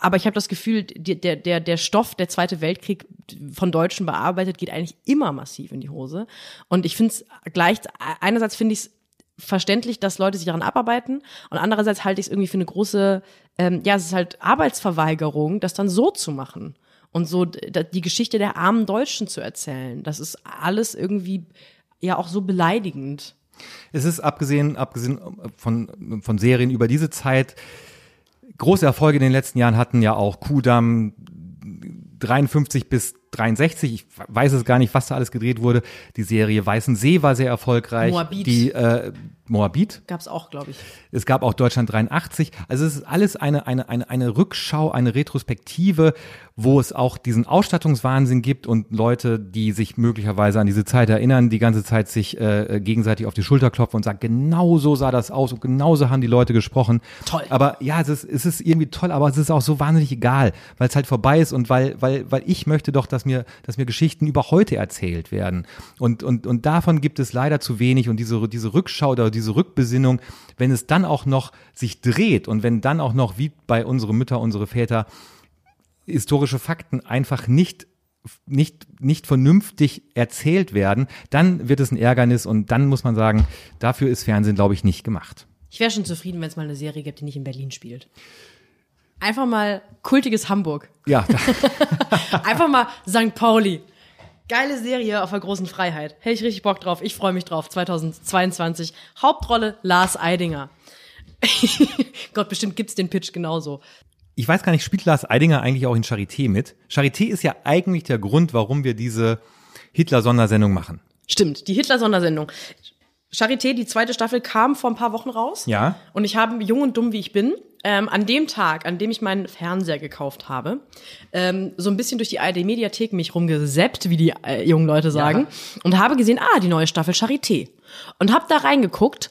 aber ich habe das Gefühl, der, der, der Stoff, der Zweite Weltkrieg von Deutschen bearbeitet, geht eigentlich immer massiv in die Hose. Und ich finde es gleich, einerseits finde ich es verständlich, dass Leute sich daran abarbeiten und andererseits halte ich es irgendwie für eine große, ähm, ja, es ist halt Arbeitsverweigerung, das dann so zu machen und so die Geschichte der armen Deutschen zu erzählen. Das ist alles irgendwie ja auch so beleidigend. Es ist abgesehen, abgesehen von, von Serien über diese Zeit, große Erfolge in den letzten Jahren hatten ja auch Kudamm 53 bis 63, ich weiß es gar nicht, was da alles gedreht wurde. Die Serie Weißen See war sehr erfolgreich. Moabit. Die äh, Moabit. Gab es auch, glaube ich. Es gab auch Deutschland 83. Also es ist alles eine, eine, eine, eine Rückschau, eine Retrospektive, wo es auch diesen Ausstattungswahnsinn gibt und Leute, die sich möglicherweise an diese Zeit erinnern, die ganze Zeit sich äh, gegenseitig auf die Schulter klopfen und sagen, genau so sah das aus und genauso haben die Leute gesprochen. Toll. Aber ja, es ist, es ist irgendwie toll, aber es ist auch so wahnsinnig egal, weil es halt vorbei ist und weil, weil, weil ich möchte doch, dass mir, dass mir Geschichten über heute erzählt werden. Und, und, und davon gibt es leider zu wenig und diese, diese Rückschau oder diese Rückbesinnung, wenn es dann auch noch sich dreht und wenn dann auch noch, wie bei unsere Mütter, unsere Väter, historische Fakten einfach nicht nicht, nicht vernünftig erzählt werden, dann wird es ein Ärgernis und dann muss man sagen, dafür ist Fernsehen, glaube ich, nicht gemacht. Ich wäre schon zufrieden, wenn es mal eine Serie gibt, die nicht in Berlin spielt. Einfach mal kultiges Hamburg. Ja, Einfach mal St. Pauli. Geile Serie auf der großen Freiheit. Hätte ich richtig Bock drauf. Ich freue mich drauf. 2022. Hauptrolle Lars Eidinger. Gott, bestimmt gibt's den Pitch genauso. ich weiß gar nicht, spielt Lars Eidinger eigentlich auch in Charité mit? Charité ist ja eigentlich der Grund, warum wir diese Hitler-Sondersendung machen. Stimmt, die Hitler-Sondersendung. Charité, die zweite Staffel, kam vor ein paar Wochen raus. Ja. Und ich habe, jung und dumm wie ich bin, ähm, an dem Tag, an dem ich meinen Fernseher gekauft habe, ähm, so ein bisschen durch die ARD-Mediathek mich rumgeseppt, wie die äh, jungen Leute sagen, und habe gesehen, ah, die neue Staffel Charité. Und habe da reingeguckt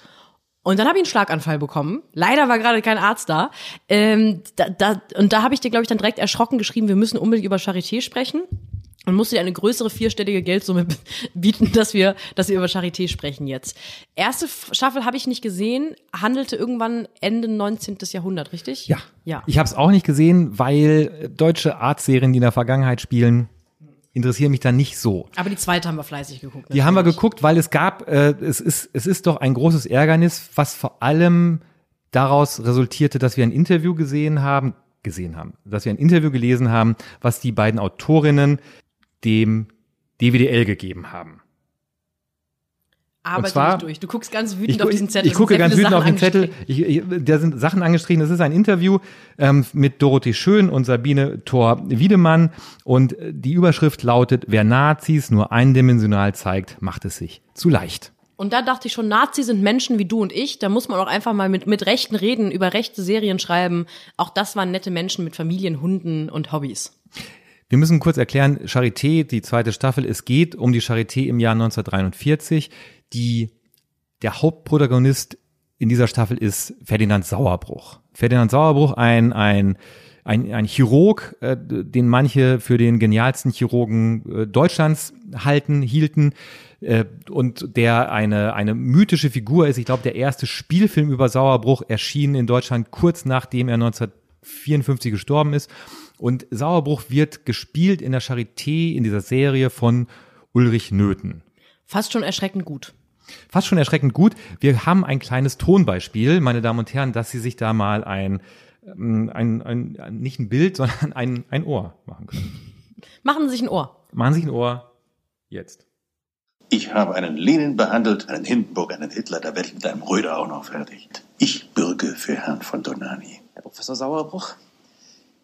und dann habe ich einen Schlaganfall bekommen. Leider war gerade kein Arzt da. Ähm, da, da und da habe ich dir, glaube ich, dann direkt erschrocken geschrieben, wir müssen unbedingt über Charité sprechen. Und musste dir eine größere vierstellige Geldsumme bieten, dass wir, dass wir über Charité sprechen jetzt. Erste Staffel habe ich nicht gesehen, handelte irgendwann Ende 19. Jahrhundert, richtig? Ja. Ja. Ich habe es auch nicht gesehen, weil deutsche Arztserien, die in der Vergangenheit spielen, interessieren mich da nicht so. Aber die zweite haben wir fleißig geguckt. Die haben wir natürlich. geguckt, weil es gab, äh, es ist, es ist doch ein großes Ärgernis, was vor allem daraus resultierte, dass wir ein Interview gesehen haben, gesehen haben, dass wir ein Interview gelesen haben, was die beiden Autorinnen dem DWDL gegeben haben. Arbeite zwar- dich durch. Du guckst ganz wütend Ich, auf diesen Zettel. ich gucke ganz wütend auf den Zettel. Ich, ich, da sind Sachen angestrichen. Das ist ein Interview ähm, mit Dorothee Schön und Sabine Thor-Wiedemann. Und äh, die Überschrift lautet, wer Nazis nur eindimensional zeigt, macht es sich zu leicht. Und da dachte ich schon, Nazis sind Menschen wie du und ich. Da muss man auch einfach mal mit, mit Rechten reden, über rechte Serien schreiben. Auch das waren nette Menschen mit Familien, Hunden und Hobbys. Wir müssen kurz erklären, Charité, die zweite Staffel, es geht um die Charité im Jahr 1943. Die, der Hauptprotagonist in dieser Staffel ist Ferdinand Sauerbruch. Ferdinand Sauerbruch, ein, ein, ein, ein Chirurg, äh, den manche für den genialsten Chirurgen äh, Deutschlands halten, hielten äh, und der eine, eine mythische Figur ist. Ich glaube, der erste Spielfilm über Sauerbruch erschien in Deutschland kurz nachdem er 1954 gestorben ist. Und Sauerbruch wird gespielt in der Charité in dieser Serie von Ulrich Nöthen. Fast schon erschreckend gut. Fast schon erschreckend gut. Wir haben ein kleines Tonbeispiel, meine Damen und Herren, dass Sie sich da mal ein, ähm, ein, ein, ein nicht ein Bild, sondern ein, ein Ohr machen können. Machen Sie sich ein Ohr. Machen Sie sich ein Ohr jetzt. Ich habe einen Lenin behandelt, einen Hindenburg, einen Hitler, da werde ich mit einem Röder auch noch fertig. Ich bürge für Herrn von Donani. Herr Professor Sauerbruch,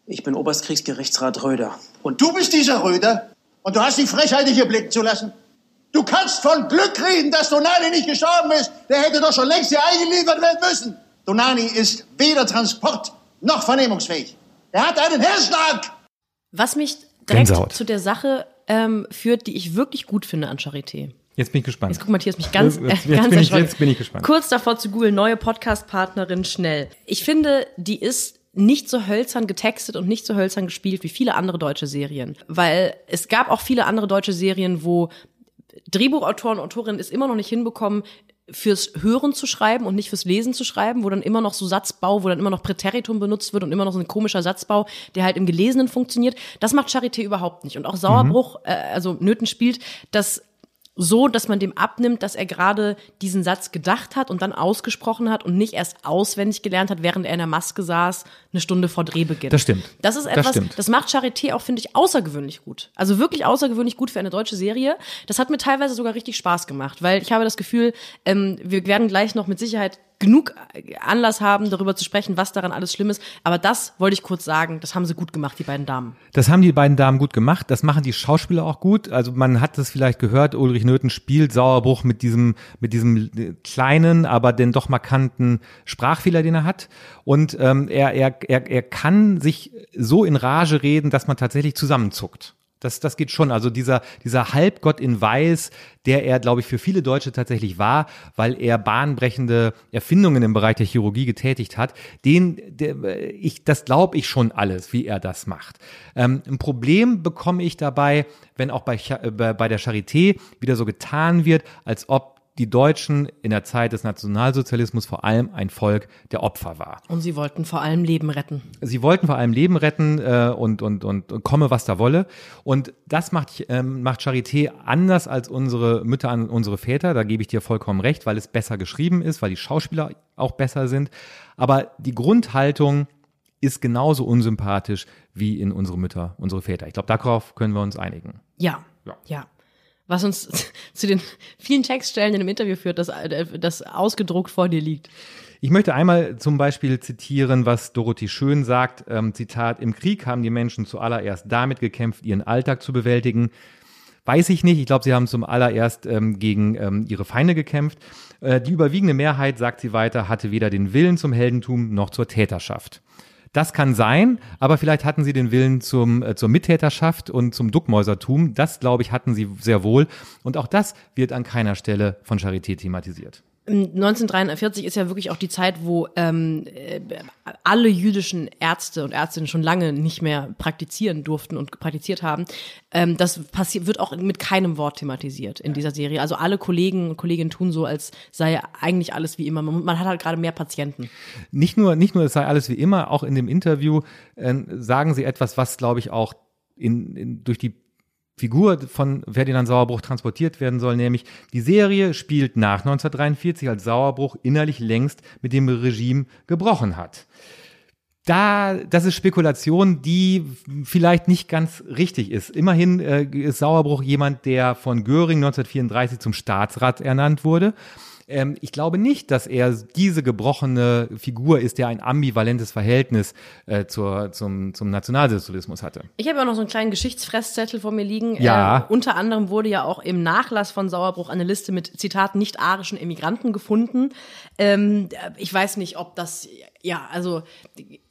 ich bin Oberstkriegsgerichtsrat Röder. Und Du bist dieser Röder und du hast die Frechheit, dich hier blicken zu lassen. Du kannst von Glück reden, dass Donani nicht gestorben ist. Der hätte doch schon längst hier eingeliefert werden müssen. Donani ist weder Transport noch vernehmungsfähig. Er hat einen Herzschlag. Was mich direkt Gänsehaut. zu der Sache ähm, führt, die ich wirklich gut finde an Charité. Jetzt bin ich gespannt. Jetzt guck Matthias mich ganz, Jetzt- äh, jetzt ganz bin ich- jetzt bin ich gespannt. Kurz davor zu googeln, neue Podcast-Partnerin schnell. Ich finde, die ist nicht so hölzern getextet und nicht so hölzern gespielt wie viele andere deutsche Serien. Weil es gab auch viele andere deutsche Serien, wo Drehbuchautoren und Autorinnen es immer noch nicht hinbekommen, fürs Hören zu schreiben und nicht fürs Lesen zu schreiben, wo dann immer noch so Satzbau, wo dann immer noch Präteritum benutzt wird und immer noch so ein komischer Satzbau, der halt im Gelesenen funktioniert. Das macht Charité überhaupt nicht. Und auch Sauerbruch, äh, also Nöten spielt das so, dass man dem abnimmt, dass er gerade diesen Satz gedacht hat und dann ausgesprochen hat und nicht erst auswendig gelernt hat, während er in der Maske saß, eine Stunde vor Drehbeginn. Das stimmt. Das ist Das etwas, das, stimmt. macht Charité auch, finde ich, außergewöhnlich gut. Also wirklich außergewöhnlich gut für eine deutsche Serie. Das hat mir teilweise sogar richtig Spaß gemacht, weil ich habe das Gefühl, ähm, wir werden gleich noch mit Sicherheit genug Anlass haben, darüber zu sprechen, was daran alles schlimm ist. Aber das wollte ich kurz sagen, das haben sie gut gemacht, die beiden Damen. Das haben die beiden Damen gut gemacht. Das machen die Schauspieler auch gut. Also man hat es vielleicht gehört, Ulrich Nöthen spielt Sauerbruch mit diesem, mit diesem äh, kleinen, aber den doch markanten Sprachfehler, den er hat. Und ähm, er, er, er, er kann sich so in Rage reden, dass man tatsächlich zusammenzuckt. Das, das geht schon. Also dieser, dieser Halbgott in Weiß, der er, glaube ich, für viele Deutsche tatsächlich war, weil er bahnbrechende Erfindungen im Bereich der Chirurgie getätigt hat, den, der, ich, das glaube ich schon alles, wie er das macht. Ähm, ein Problem bekomme ich dabei, wenn auch bei, äh, bei der Charité wieder so getan wird, als ob die Deutschen in der Zeit des Nationalsozialismus vor allem ein Volk der Opfer war. Und sie wollten vor allem Leben retten. Sie wollten vor allem Leben retten äh, und, und, und, und komme, was da wolle. Und das macht, ähm, macht Charité anders als unsere Mütter an unsere Väter. Da gebe ich dir vollkommen recht, weil es besser geschrieben ist, weil die Schauspieler auch besser sind. Aber die Grundhaltung ist genauso unsympathisch wie in unsere Mütter, unsere Väter. Ich glaube, darauf können wir uns einigen. Ja. Ja. Ja. Was uns zu den vielen Textstellen in dem Interview führt, das, äh, das ausgedruckt vor dir liegt. Ich möchte einmal zum Beispiel zitieren, was Dorothee Schön sagt. Ähm, Zitat, im Krieg haben die Menschen zuallererst damit gekämpft, ihren Alltag zu bewältigen. Weiß ich nicht. Ich glaube, sie haben zum allererst ähm, gegen ähm, ihre Feinde gekämpft. Äh, die überwiegende Mehrheit, sagt sie weiter, hatte weder den Willen zum Heldentum noch zur Täterschaft. Das kann sein, aber vielleicht hatten sie den Willen zum, äh, zur Mittäterschaft und zum Duckmäusertum. Das, glaube ich, hatten sie sehr wohl. Und auch das wird an keiner Stelle von Charité thematisiert. 1943 ist ja wirklich auch die Zeit, wo ähm, äh, alle jüdischen Ärzte und Ärztinnen schon lange nicht mehr praktizieren durften und praktiziert haben. Ähm, das passiert, wird auch mit keinem Wort thematisiert in dieser Serie. Also alle Kollegen und Kolleginnen tun so, als sei eigentlich alles wie immer. Man, man hat halt gerade mehr Patienten. Nicht nur, nicht nur, es sei alles wie immer, auch in dem Interview äh, sagen sie etwas, was, glaube ich, auch in, in, durch die Figur von Ferdinand Sauerbruch transportiert werden soll, nämlich die Serie spielt nach 1943, als Sauerbruch innerlich längst mit dem Regime gebrochen hat. Da, das ist Spekulation, die vielleicht nicht ganz richtig ist. Immerhin äh, ist Sauerbruch jemand, der von Göring 1934 zum Staatsrat ernannt wurde. Ähm, ich glaube nicht, dass er diese gebrochene Figur ist, der ein ambivalentes Verhältnis äh, zur, zum, zum Nationalsozialismus hatte. Ich habe auch noch so einen kleinen Geschichtsfresszettel vor mir liegen. Ja. Äh, unter anderem wurde ja auch im Nachlass von Sauerbruch eine Liste mit Zitat nicht arischen Emigranten gefunden. Ähm, ich weiß nicht, ob das ja, also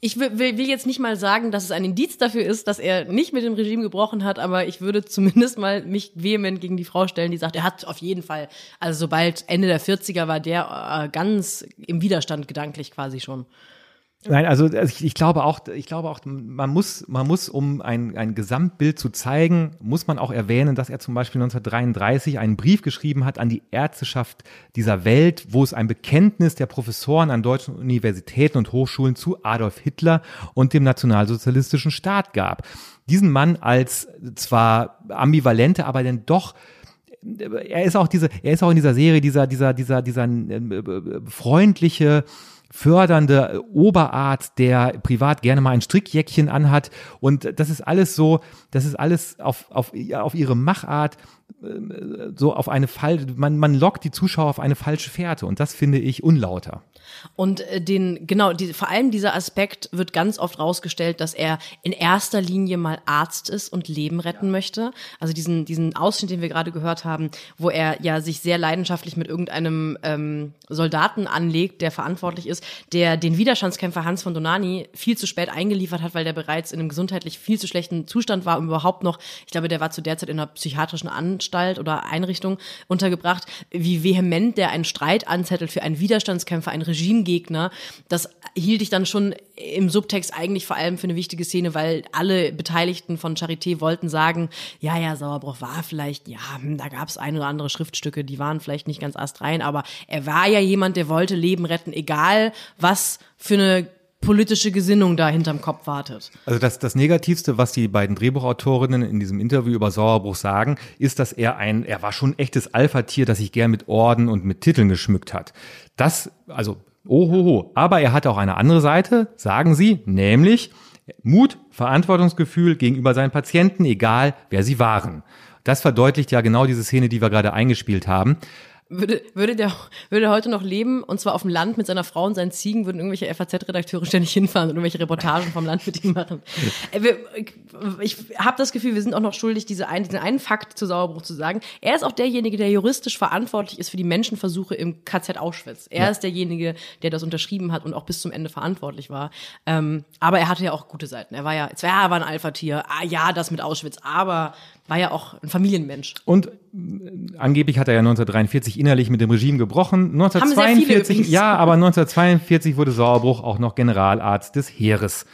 ich will, jetzt nicht mal sagen, dass es ein Indiz dafür ist, dass er nicht mit dem Regime gebrochen hat, aber ich würde zumindest mal mich vehement gegen die Frau stellen, die sagt, er hat auf jeden Fall, also sobald Ende der 40er war der äh, ganz im Widerstand gedanklich quasi schon. Nein, also also ich, ich glaube auch, ich glaube auch, man muss, man muss, um ein, ein Gesamtbild zu zeigen, muss man auch erwähnen, dass er zum Beispiel 1933 einen Brief geschrieben hat an die Ärzteschaft dieser Welt, wo es ein Bekenntnis der Professoren an deutschen Universitäten und Hochschulen zu Adolf Hitler und dem nationalsozialistischen Staat gab. Diesen Mann als zwar ambivalente, aber denn doch er ist auch diese, er ist auch in dieser Serie dieser, dieser, dieser, dieser äh, freundliche, fördernde Oberarzt, der privat gerne mal ein Strickjäckchen anhat. Und das ist alles so, das ist alles auf, auf, auf ihre Machart äh, so auf eine Fall, man, man lockt die Zuschauer auf eine falsche Fährte und das finde ich unlauter. Und äh, den, genau, die, vor allem dieser Aspekt wird ganz oft rausgestellt, dass er in erster Linie mal Arzt ist und Leben retten ja. möchte. Also diesen, diesen Ausschnitt, den wir gerade gehört haben, wo er ja sich sehr leidenschaftlich mit irgendeinem ähm, Soldaten anlegt, der verantwortlich ist, der den Widerstandskämpfer Hans von Donani viel zu spät eingeliefert hat, weil der bereits in einem gesundheitlich viel zu schlechten Zustand war, um überhaupt noch, ich glaube, der war zu der Zeit in einer psychiatrischen Anstalt oder Einrichtung untergebracht, wie vehement der einen Streit anzettelt für einen Widerstandskämpfer, ein Regimegegner. Das hielt ich dann schon im Subtext eigentlich vor allem für eine wichtige Szene, weil alle Beteiligten von Charité wollten sagen, ja, ja, Sauerbruch war vielleicht, ja, hm, da gab es ein oder andere Schriftstücke, die waren vielleicht nicht ganz astrein, aber er war ja jemand, der wollte Leben retten, egal was für eine politische Gesinnung da hinterm Kopf wartet. Also das, das Negativste, was die beiden Drehbuchautorinnen in diesem Interview über Sauerbruch sagen, ist, dass er ein, er war schon ein echtes Alpha-Tier, das sich gern mit Orden und mit Titeln geschmückt hat. Das, also, ohoho. Aber er hatte auch eine andere Seite, sagen sie, nämlich Mut, Verantwortungsgefühl gegenüber seinen Patienten, egal wer sie waren. Das verdeutlicht ja genau diese Szene, die wir gerade eingespielt haben. Würde, würde, der, würde heute noch leben und zwar auf dem Land mit seiner Frau und seinen Ziegen, würden irgendwelche FAZ-Redakteure ständig hinfahren und irgendwelche Reportagen vom Land mit ihm machen. Äh, ich habe das Gefühl, wir sind auch noch schuldig, diese ein, diesen einen Fakt zu Sauerbruch zu sagen. Er ist auch derjenige, der juristisch verantwortlich ist für die Menschenversuche im KZ Auschwitz. Er ja. ist derjenige, der das unterschrieben hat und auch bis zum Ende verantwortlich war. Ähm, aber er hatte ja auch gute Seiten. Er war ja, zwar er war ein Alpha-Tier, ah ja, das mit Auschwitz, aber war ja auch ein Familienmensch. Und äh, angeblich hat er ja 1943 innerlich mit dem Regime gebrochen. 1942, ja, aber 1942 wurde Sauerbruch auch noch Generalarzt des Heeres.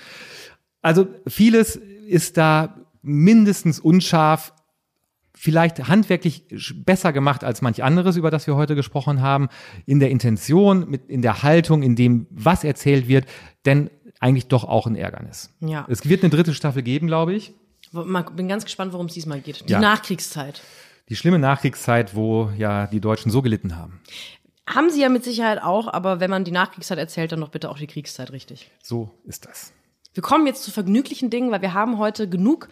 Also vieles ist da mindestens unscharf, vielleicht handwerklich besser gemacht als manch anderes, über das wir heute gesprochen haben, in der Intention, mit, in der Haltung, in dem, was erzählt wird, denn eigentlich doch auch ein Ärgernis. Ja. Es wird eine dritte Staffel geben, glaube ich. Bin ganz gespannt, worum es diesmal geht. Die Ja. Nachkriegszeit. Die schlimme Nachkriegszeit, wo ja die Deutschen so gelitten haben. Haben sie ja mit Sicherheit auch, aber wenn man die Nachkriegszeit erzählt, dann doch bitte auch die Kriegszeit richtig. So ist das. Wir kommen jetzt zu vergnüglichen Dingen, weil wir haben heute genug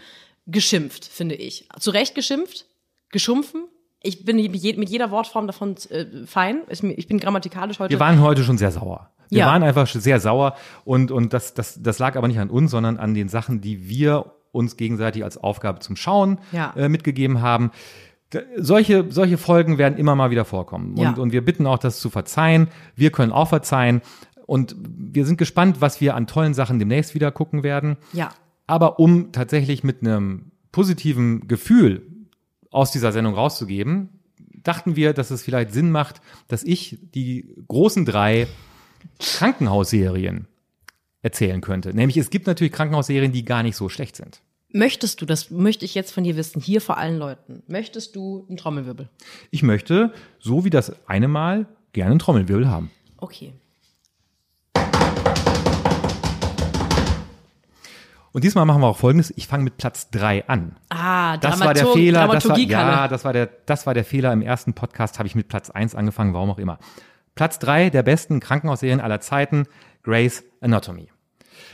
geschimpft, finde ich. Zu Recht geschimpft, geschumpfen. Ich bin mit je- mit jeder Wortform davon äh, fein. Ich ich bin grammatikalisch heute. Wir waren heute schon sehr sauer. Wir Ja. waren einfach sehr sauer und, und das, das, das lag aber nicht an uns, sondern an den Sachen, die wir uns gegenseitig als Aufgabe zum Schauen Ja. äh, mitgegeben haben. Solche, solche Folgen werden immer mal wieder vorkommen. Und, Ja. und wir bitten auch, das zu verzeihen. Wir können auch verzeihen. Und wir sind gespannt, was wir an tollen Sachen demnächst wieder gucken werden. ja. Aber um tatsächlich mit einem positiven Gefühl aus dieser Sendung rauszugeben, dachten wir, dass es vielleicht Sinn macht, dass ich die großen drei Krankenhausserien erzählen könnte. Nämlich es gibt natürlich Krankenhausserien, die gar nicht so schlecht sind. Möchtest du, das möchte ich jetzt von dir wissen, hier vor allen Leuten, möchtest du einen Trommelwirbel? Ich möchte, so wie das eine Mal, gerne einen Trommelwirbel haben. Okay. Und diesmal machen wir auch Folgendes. Ich fange mit Platz drei an. Ah, Das war der Dramaturg- Fehler. Das war, ja, das war der, das war der Fehler. Im ersten Podcast habe ich mit Platz eins angefangen, warum auch immer. Platz drei der besten Krankenhausserien aller Zeiten, Grey's Anatomy.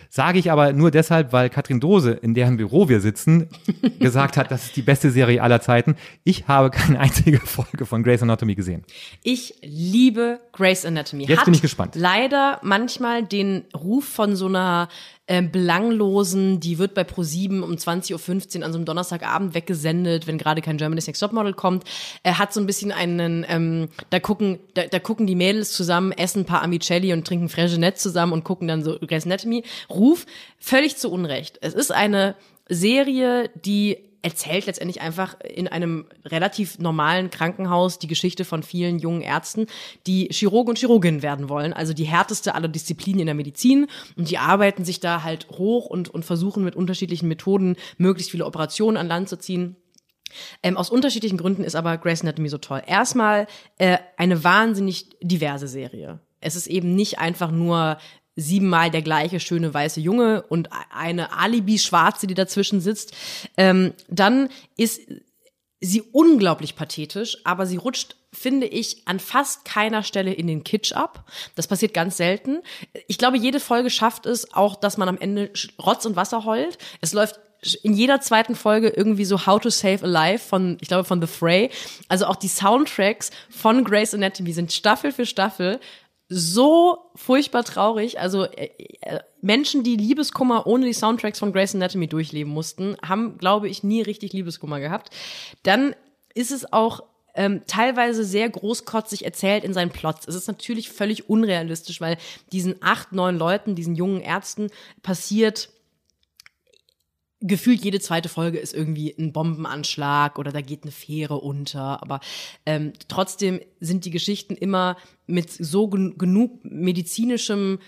Sage ich aber nur deshalb, weil Katrin Dose, in deren Büro wir sitzen, gesagt hat, das ist die beste Serie aller Zeiten. Ich habe keine einzige Folge von Grey's Anatomy gesehen. Ich liebe Grey's Anatomy. Jetzt Hat bin ich gespannt. Leider manchmal den Ruf von so einer ähm, belanglosen, die wird bei Pro7 um 20.15 Uhr an so einem Donnerstagabend weggesendet, wenn gerade kein Germany's Next Topmodel kommt. Er hat so ein bisschen einen, ähm, da gucken, da, da gucken die Mädels zusammen, essen ein paar Amicelli und trinken Fregenet zusammen und gucken dann so Grey's Anatomy. Ruf, völlig zu Unrecht. Es ist eine Serie, die erzählt letztendlich einfach in einem relativ normalen Krankenhaus die Geschichte von vielen jungen Ärzten, die Chirurgen und Chirurginnen werden wollen, also die härteste aller Disziplinen in der Medizin und die arbeiten sich da halt hoch und, und versuchen mit unterschiedlichen Methoden möglichst viele Operationen an Land zu ziehen. Ähm, aus unterschiedlichen Gründen ist aber Grey's Anatomy so toll. Erstmal äh, eine wahnsinnig diverse Serie. Es ist eben nicht einfach nur siebenmal der gleiche schöne weiße Junge und eine Alibi-Schwarze, die dazwischen sitzt. Ähm, dann ist sie unglaublich pathetisch, aber sie rutscht, finde ich, an fast keiner Stelle in den Kitsch ab. Das passiert ganz selten. Ich glaube, jede Folge schafft es auch, dass man am Ende Rotz und Wasser heult. Es läuft in jeder zweiten Folge irgendwie so How to Save Alive von, ich glaube, von The Fray. Also auch die Soundtracks von Grey's Anatomy sind Staffel für Staffel so furchtbar traurig. Also äh, äh, Menschen, die Liebeskummer ohne die Soundtracks von Grey's Anatomy durchleben mussten, haben, glaube ich, nie richtig Liebeskummer gehabt. Dann ist es auch ähm, teilweise sehr großkotzig erzählt in seinen Plots. Es ist natürlich völlig unrealistisch, weil diesen acht, neun Leuten, diesen jungen Ärzten passiert gefühlt jede zweite Folge ist irgendwie ein Bombenanschlag oder da geht eine Fähre unter. Aber ähm, trotzdem sind die Geschichten immer mit so gen genug medizinischem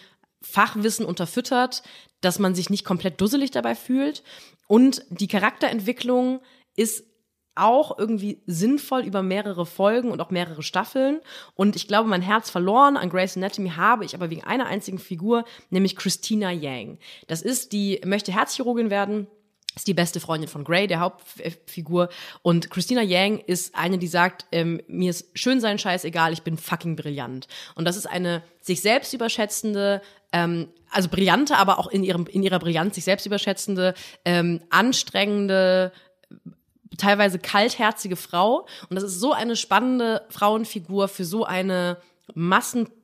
Fachwissen unterfüttert, dass man sich nicht komplett dusselig dabei fühlt. Und die Charakterentwicklung ist auch irgendwie sinnvoll über mehrere Folgen und auch mehrere Staffeln. Und ich glaube, mein Herz verloren an Grey's Anatomy habe ich aber wegen einer einzigen Figur, nämlich Christina Yang. Das ist die, möchte Herzchirurgin werden, ist die beste Freundin von Grey, der Hauptfigur. Und Christina Yang ist eine, die sagt, ähm, mir ist schön sein Scheiß egal, ich bin fucking brillant. Und das ist eine sich selbst überschätzende, ähm, also brillante, aber auch in ihrem in ihrer Brillanz sich selbst überschätzende, ähm, anstrengende, teilweise kaltherzige Frau. Und das ist so eine spannende Frauenfigur für so eine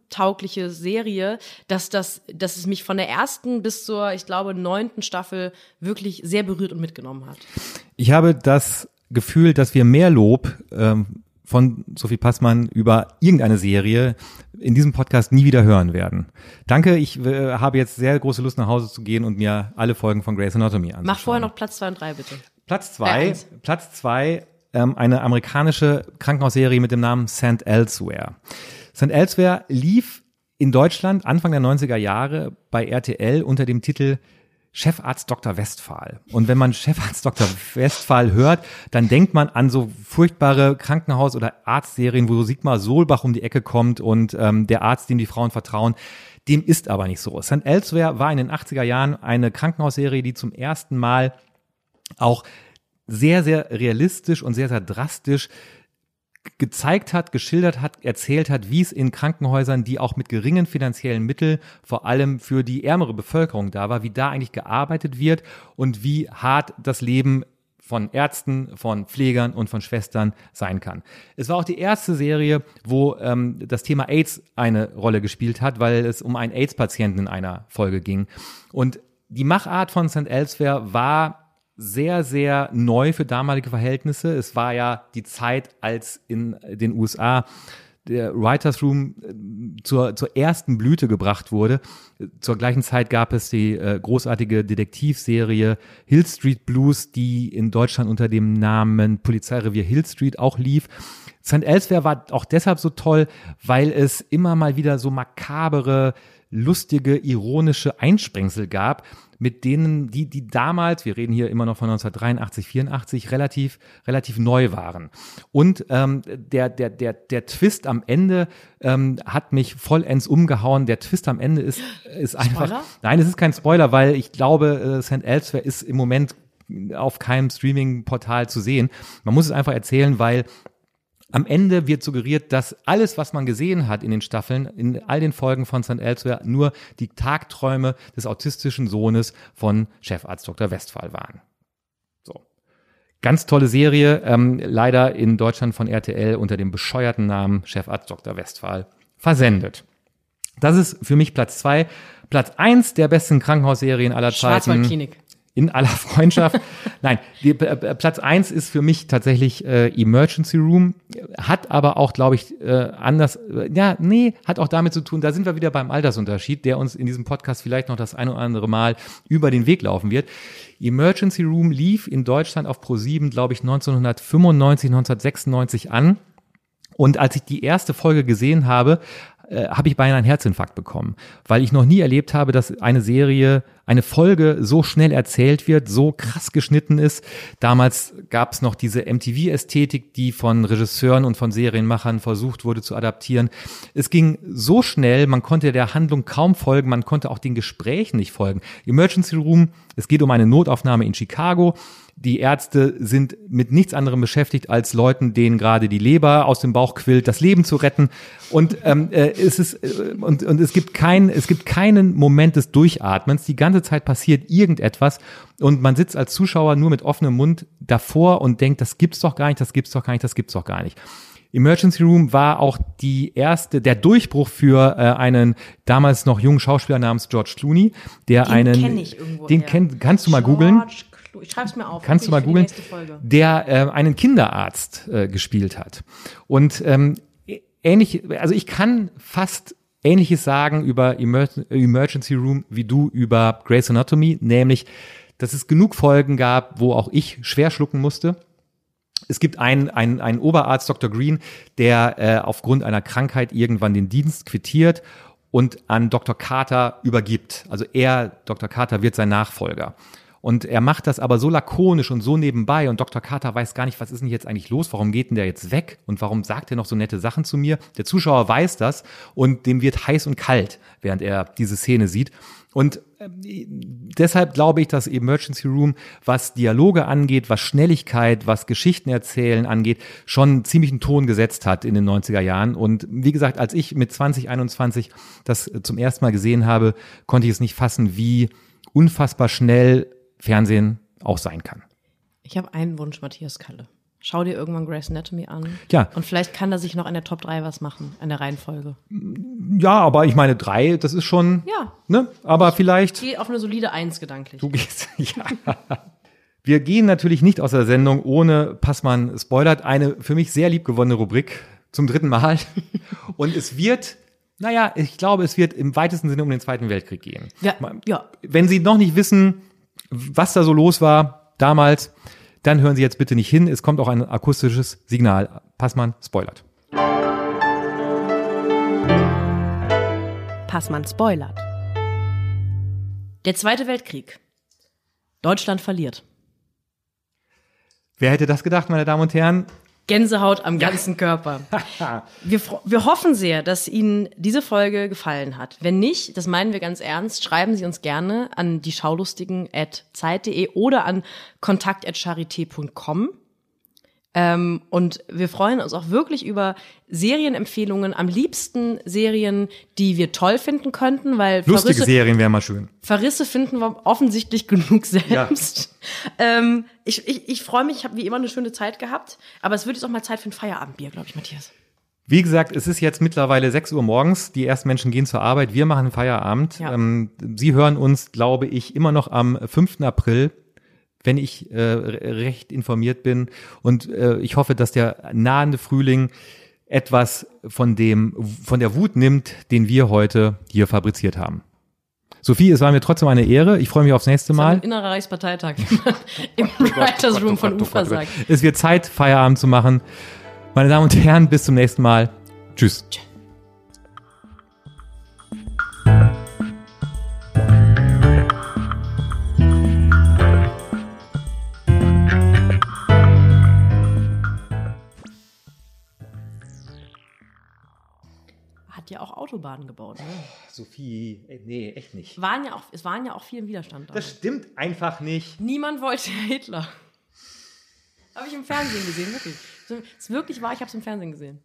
massentaugliche Serie, dass das, dass es mich von der ersten bis zur, ich glaube, neunten Staffel wirklich sehr berührt und mitgenommen hat. Ich habe das Gefühl, dass wir mehr Lob ähm, von Sophie Passmann über irgendeine Serie in diesem Podcast nie wieder hören werden. Danke, ich äh, habe jetzt sehr große Lust nach Hause zu gehen und mir alle Folgen von Grey's Anatomy anzuschauen. Mach vorher noch Platz zwei und drei bitte. Platz Äh, zwei, eins. Platz zwei, ähm, eine amerikanische Krankenhausserie mit dem Namen St. Elsewhere. St. Elsewhere lief in Deutschland Anfang der 90er Jahre bei RTL unter dem Titel Chefarzt Dr. Westphal. Und wenn man Chefarzt Dr. Westphal hört, dann denkt man an so furchtbare Krankenhaus- oder Arztserien, wo Sigmar Solbach um die Ecke kommt und ähm, der Arzt, dem die Frauen vertrauen. Dem ist aber nicht so. St. Elsewhere war in den 80er Jahren eine Krankenhausserie, die zum ersten Mal auch sehr, sehr realistisch und sehr, sehr drastisch gezeigt hat, geschildert hat, erzählt hat, wie es in Krankenhäusern, die auch mit geringen finanziellen Mitteln vor allem für die ärmere Bevölkerung da war, wie da eigentlich gearbeitet wird und wie hart das Leben von Ärzten, von Pflegern und von Schwestern sein kann. Es war auch die erste Serie, wo ähm, das Thema AIDS eine Rolle gespielt hat, weil es um einen AIDS-Patienten in einer Folge ging. Und die Machart von St. Elsewhere war sehr, sehr neu für damalige Verhältnisse. Es war ja die Zeit, als in den USA der Writers Room äh, zur, zur ersten Blüte gebracht wurde. Zur gleichen Zeit gab es die äh, großartige Detektivserie Hill Street Blues, die in Deutschland unter dem Namen Polizeirevier Hill Street auch lief. St. Elsewhere war auch deshalb so toll, weil es immer mal wieder so makabere, lustige, ironische Einsprengsel gab, mit denen, die, die damals, wir reden hier immer noch von 1983, 84, relativ, relativ neu waren. Und ähm, der, der, der, der Twist am Ende ähm, hat mich vollends umgehauen. Der Twist am Ende ist, ist einfach. Spoiler? Nein, es ist kein Spoiler, weil ich glaube, äh, St. Elsewhere ist im Moment auf keinem Streaming-Portal zu sehen. Man muss es einfach erzählen, weil am Ende wird suggeriert, dass alles, was man gesehen hat in den Staffeln, in all den Folgen von St. Elsewhere, nur die Tagträume des autistischen Sohnes von Chefarzt Dr. Westphal waren. So. Ganz tolle Serie, ähm, leider in Deutschland von RTL unter dem bescheuerten Namen Chefarzt Dr. Westphal versendet. Das ist für mich Platz zwei. Platz eins der besten Krankenhausserien aller Zeiten Schwarzwaldklinik. In aller Freundschaft. Nein, die, äh, Platz eins ist für mich tatsächlich äh, Emergency Room, hat aber auch, glaube ich, äh, anders, äh, ja, nee, hat auch damit zu tun, da sind wir wieder beim Altersunterschied, der uns in diesem Podcast vielleicht noch das ein oder andere Mal über den Weg laufen wird. Emergency Room lief in Deutschland auf Pro7, glaube ich, 1995, 1996 an. Und als ich die erste Folge gesehen habe, äh, habe ich beinahe einen Herzinfarkt bekommen, weil ich noch nie erlebt habe, dass eine Serie, eine Folge so schnell erzählt wird, so krass geschnitten ist. Damals gab es noch diese MTV-Ästhetik, die von Regisseuren und von Serienmachern versucht wurde zu adaptieren. Es ging so schnell, man konnte der Handlung kaum folgen, man konnte auch den Gesprächen nicht folgen. Emergency Room, es geht um eine Notaufnahme in Chicago. Die Ärzte sind mit nichts anderem beschäftigt, als Leuten, denen gerade die Leber aus dem Bauch quillt, das Leben zu retten. Und ähm, äh, es ist äh, und, und es gibt kein, es gibt keinen Moment des Durchatmens. Die ganze Zeit passiert irgendetwas und man sitzt als Zuschauer nur mit offenem Mund davor und denkt, das gibt's doch gar nicht, das gibt's doch gar nicht, das gibt's doch gar nicht. Emergency Room war auch die erste, der Durchbruch für äh, einen damals noch jungen Schauspieler namens George Clooney, der Den einen, kenn ich irgendwo den her. kenn, kannst du mal googeln? Clo- Ich schreib's mir auf. Kannst du mal googeln, der äh, einen Kinderarzt äh, gespielt hat. Und ähm, ähnlich, also ich kann fast Ähnliches sagen über Emer Emergency Room wie du über Grey's Anatomy, nämlich, dass es genug Folgen gab, wo auch ich schwer schlucken musste. Es gibt einen, einen, einen Oberarzt, Dr. Green, der äh, aufgrund einer Krankheit irgendwann den Dienst quittiert und an Dr. Carter übergibt. Also er, Dr. Carter, wird sein Nachfolger. Und er macht das aber so lakonisch und so nebenbei und Dr. Carter weiß gar nicht, was ist denn jetzt eigentlich los? Warum geht denn der jetzt weg? Und warum sagt er noch so nette Sachen zu mir? Der Zuschauer weiß das und dem wird heiß und kalt, während er diese Szene sieht. Und ähm, deshalb glaube ich, dass Emergency Room, was Dialoge angeht, was Schnelligkeit, was Geschichten erzählen angeht, schon einen ziemlichen Ton gesetzt hat in den 90er Jahren. Und wie gesagt, als ich mit 2021 das zum ersten Mal gesehen habe, konnte ich es nicht fassen, wie unfassbar schnell Fernsehen auch sein kann. Ich habe einen Wunsch, Matthias Kalle. Schau dir irgendwann Grey's Anatomy an. Ja. Und vielleicht kann da sich noch in der Top 3 was machen, in der Reihenfolge. Ja, aber ich meine, drei, das ist schon, Ja. ne? Aber vielleicht. Geh auf eine solide Eins gedanklich. Du gehst, ja. Wir gehen natürlich nicht aus der Sendung ohne Passmann spoilert. Eine für mich sehr liebgewonnene Rubrik zum dritten Mal. Und es wird, naja, ich glaube, es wird im weitesten Sinne um den Zweiten Weltkrieg gehen. Ja, ja. Wenn Sie noch nicht wissen, was da so los war damals, dann hören Sie jetzt bitte nicht hin. Es kommt auch ein akustisches Signal. Passmann spoilert. Passmann spoilert. Der Zweite Weltkrieg. Deutschland verliert. Wer hätte das gedacht, meine Damen und Herren? Gänsehaut am ganzen Körper. Wir, wir hoffen sehr, dass Ihnen diese Folge gefallen hat. Wenn nicht, das meinen wir ganz ernst, schreiben Sie uns gerne an die Schaulustigen at zeit.de oder an kontakt at charité.com. Ähm, und wir freuen uns auch wirklich über Serienempfehlungen, am liebsten Serien, die wir toll finden könnten, weil Lustige Verrisse, Serien wäre mal schön. Verrisse finden wir offensichtlich genug selbst. Ähm, ich ich, ich freue mich, ich habe wie immer eine schöne Zeit gehabt, aber es wird jetzt auch mal Zeit für ein Feierabendbier, glaube ich, Matthias. Wie gesagt, es ist jetzt mittlerweile 6 Uhr morgens. Die ersten Menschen gehen zur Arbeit. Wir machen Feierabend. Ja. Ähm, Sie hören uns, glaube ich, immer noch am 5. April, wenn ich äh, re- recht informiert bin. Und äh, ich hoffe, dass der nahende Frühling etwas von dem, von der Wut nimmt, den wir heute hier fabriziert haben. Sophie, es war mir trotzdem eine Ehre. Ich freue mich aufs nächste Mal. ein innerer Reichsparteitag, wie man im Writers Room von Ufa sagt. Es wird Zeit, Feierabend zu machen. Meine Damen und Herren, bis zum nächsten Mal. Tschüss. Hat ja auch Autobahnen gebaut. Ne? Sophie, nee, echt nicht. Waren ja auch, es waren ja auch viel im Widerstand. Da. Das stimmt einfach nicht. Niemand wollte Hitler. Habe ich im Fernsehen gesehen, wirklich. Es wirklich wahr, ich habe es im Fernsehen gesehen.